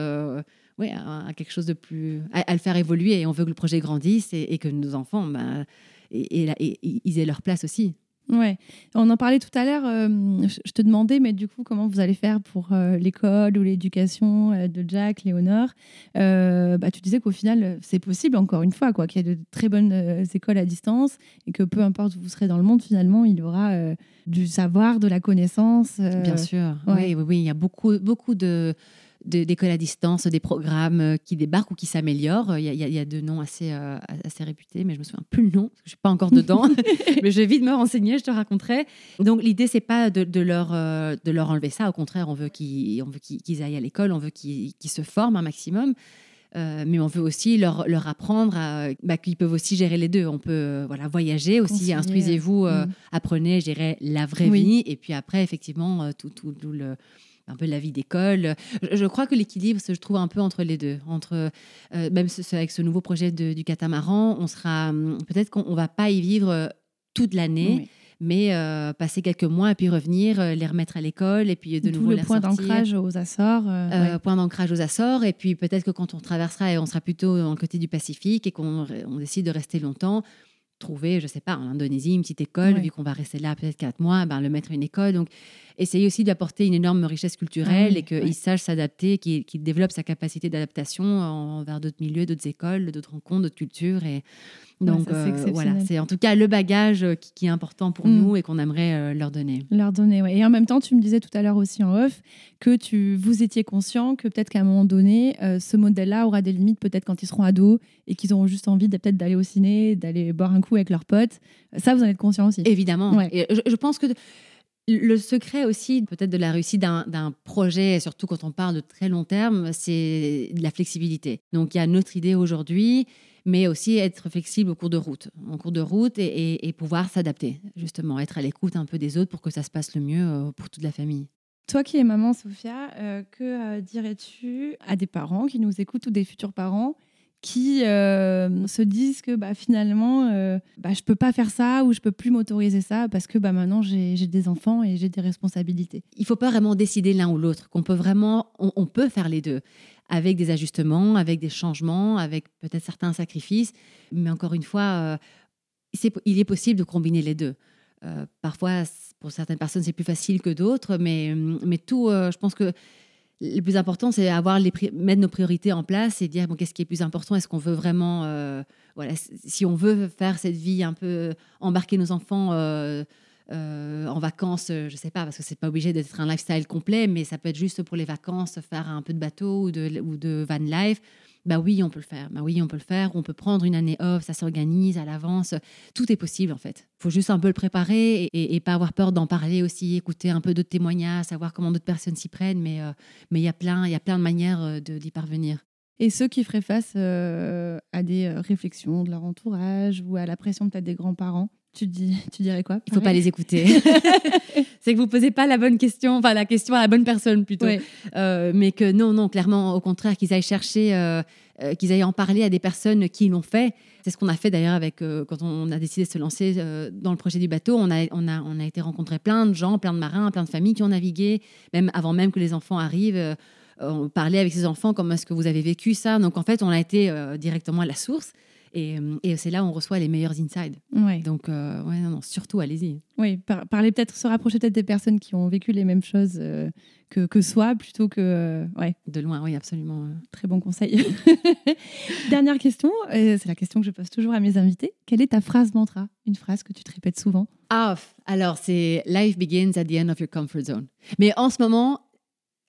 oui, à, quelque chose de plus. À, le faire évoluer. Et on veut que le projet grandisse et, que nos enfants, ben, et, ils aient leur place aussi. Ouais, on en parlait tout à l'heure. Euh, je te demandais, mais du coup, comment vous allez faire pour euh, l'école ou l'éducation euh, de Jack, Léonore? Bah, Tu disais qu'au final, c'est possible, encore une fois, quoi, qu'il y ait de très bonnes écoles à distance et que peu importe où vous serez dans le monde, finalement, il y aura du savoir, de la connaissance. Bien sûr. Oui, oui, oui, il y a beaucoup, beaucoup de d'écoles à distance, des programmes euh, qui débarquent ou qui s'améliorent. Il, y, a deux noms assez, euh, assez réputés, mais je me souviens plus le nom, parce que je suis pas encore dedans. mais je vais vite me renseigner, je te raconterai. Donc l'idée, c'est pas de, leur, euh, de leur enlever ça. Au contraire, on veut qu'ils aillent à l'école, on veut qu'ils se forment un maximum. mais on veut aussi leur, leur apprendre bah, qu'ils peuvent aussi gérer les deux. On peut voilà, voyager aussi, instruisez-vous, apprenez, gérer la vraie vie, et puis après, effectivement, tout, tout, tout le, un peu la vie d'école. Je, crois que l'équilibre se trouve un peu entre les deux. Entre, euh, même avec ce nouveau projet du catamaran, on sera hum, peut-être qu'on va pas y vivre euh, toute l'année. Mais euh, passer quelques mois et puis revenir, les remettre à l'école et puis de nouveau le point d'ancrage aux Açores. Point d'ancrage aux Açores. Et puis peut-être que quand on traversera, et on sera plutôt en côté du Pacifique et qu'on on décide de rester longtemps, trouver, je sais pas, en Indonésie, une petite école, vu qu'on va rester là peut-être quatre mois, ben, le mettre à une école. Donc, essayer aussi d'apporter une énorme richesse culturelle ah et qu'il sache s'adapter, qu'il développe sa capacité d'adaptation envers d'autres milieux, d'autres écoles, d'autres rencontres, d'autres cultures. Et donc, euh, voilà, c'est en tout cas le bagage euh, qui, est important pour mm. nous et qu'on aimerait euh, leur donner. Leur donner, oui. Et en même temps, tu me disais tout à l'heure aussi en off que tu, vous étiez conscient que peut-être qu'à un moment donné, ce modèle-là aura des limites peut-être quand ils seront ados et qu'ils auront juste envie de, peut-être d'aller au ciné, d'aller boire un coup avec leurs potes. Ça, vous en êtes conscient aussi Évidemment. Et je, je pense que Le secret aussi, peut-être de la réussite d'un projet, surtout quand on parle de très long terme, c'est la flexibilité. Donc, il y a notre idée aujourd'hui, mais aussi être flexible au cours de route, en cours de route et, pouvoir s'adapter, justement, être à l'écoute un peu des autres pour que ça se passe le mieux euh, pour toute la famille. Toi qui es maman, Sophia, euh, que euh, dirais-tu à des parents qui nous écoutent ou des futurs parents qui euh, se disent que bah, finalement, euh, bah, je peux pas faire ça ou je peux plus m'autoriser ça parce que bah, maintenant j'ai des enfants et j'ai des responsabilités. Il faut pas vraiment décider l'un ou l'autre, qu'on peut vraiment, on, peut faire les deux avec des ajustements, avec des changements, avec peut-être certains sacrifices, mais encore une fois, euh, il est possible de combiner les deux. parfois, pour certaines personnes, c'est plus facile que d'autres, mais, mais tout, je pense que le plus important, c'est avoir les mettre nos priorités en place et dire bon, qu'est-ce qui est plus important? Est-ce qu'on veut vraiment, euh, voilà, si on veut faire cette vie un peu embarquer nos enfants euh, euh, en vacances, je sais pas, parce que c'est pas obligé d'être un lifestyle complet, mais ça peut être juste pour les vacances, faire un peu de bateau ou de, ou de van life bah oui, on peut le faire. Bah oui, on peut le faire. On peut prendre une année off, ça s'organise à l'avance. Tout est possible en fait. Il faut juste un peu le préparer et, pas avoir peur d'en parler aussi, écouter un peu d'autres témoignages, savoir comment d'autres personnes s'y prennent. Mais euh, mais il y a plein, y a plein de manières euh, d'y parvenir. Et ceux qui feraient face euh, à des réflexions de leur entourage ou à la pression peut-être des grands-parents, tu, dis, tu dirais quoi Il ne faut pas les écouter. c'est que vous posez pas la bonne question, enfin la question à la bonne personne plutôt. Euh, mais que non, non, clairement, au contraire, qu'ils aillent chercher, euh, euh, qu'ils aillent en parler à des personnes qui l'ont fait. C'est ce qu'on a fait d'ailleurs avec quand on a décidé de se lancer dans le projet du bateau. On a, on a, on a été rencontrer plein de gens, plein de marins, plein de familles qui ont navigué, même avant même que les enfants arrivent. on parlait avec ces enfants comment est-ce que vous avez vécu ça. Donc en fait, on a été directement à la source. Euh, et, c'est là où on reçoit les meilleurs insides. Donc, euh, ouais, non, surtout, allez-y. Oui, parler peut-être, se rapprocher peut-être des personnes qui ont vécu les mêmes choses euh, que, que soi, plutôt que. ouais. De loin, oui, absolument. Très bon conseil. Dernière question, c'est la question que je pose toujours à mes invités. Quelle est ta phrase mantra? Une phrase que tu te répètes souvent? Ah, alors c'est Life begins at the end of your comfort zone. Mais en ce moment,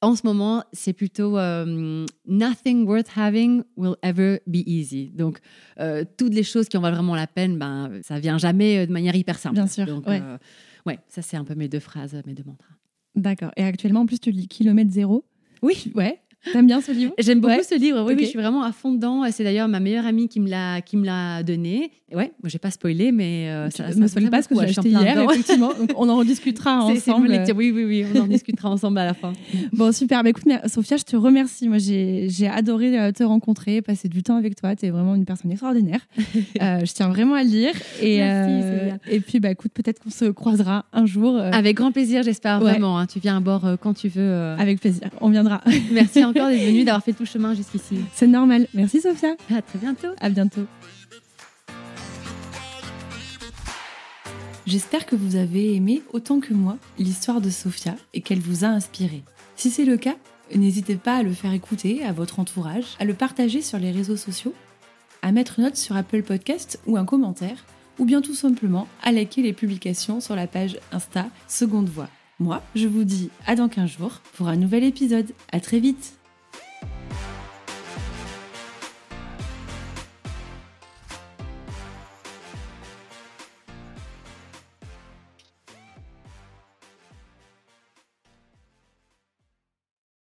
en ce moment, c'est plutôt euh, nothing worth having will ever be easy. Donc, euh, toutes les choses qui en valent vraiment la peine, ben, ça vient jamais euh, de manière hyper simple. Bien sûr. Donc, ouais. ça c'est un peu mes deux phrases, mes deux mantras. D'accord. Et actuellement, en plus, tu lis Kilomètre Zéro. Oui. Ouais. T'aimes bien ce livre? J'aime beaucoup ce livre. Oui, oui, je suis vraiment à fond dedans. C'est d'ailleurs ma meilleure amie qui me l'a qui me l'a donné. ouais, moi j'ai pas spoilé, mais euh, ça, me spoil pas ce que j'ai acheté hier. Effectivement, on en rediscutera ensemble. oui, oui, oui, on en discutera ensemble à la fin. Bon, super. Bah, écoute, Sophia, je te remercie. Moi, j'ai adoré euh, te rencontrer, passer du temps avec toi. Tu es vraiment une personne extraordinaire. euh, je tiens vraiment à le dire. Et, Merci, euh, et puis, bah, écoute, peut-être qu'on se croisera un jour. Avec grand plaisir, j'espère vraiment. Hein. Tu viens à bord quand tu veux. Avec plaisir. On viendra. Merci encore d'être d'avoir fait tout le chemin jusqu'ici. C'est normal. Merci Sophia. À très bientôt. À bientôt. J'espère que vous avez aimé autant que moi l'histoire de Sophia et qu'elle vous a inspiré. Si c'est le cas, n'hésitez pas à le faire écouter à votre entourage, à le partager sur les réseaux sociaux, à mettre une note sur Apple Podcast ou un commentaire, ou bien tout simplement à liker les publications sur la page Insta Seconde Voix. Moi, je vous dis à dans 15 jours pour un nouvel épisode. À très vite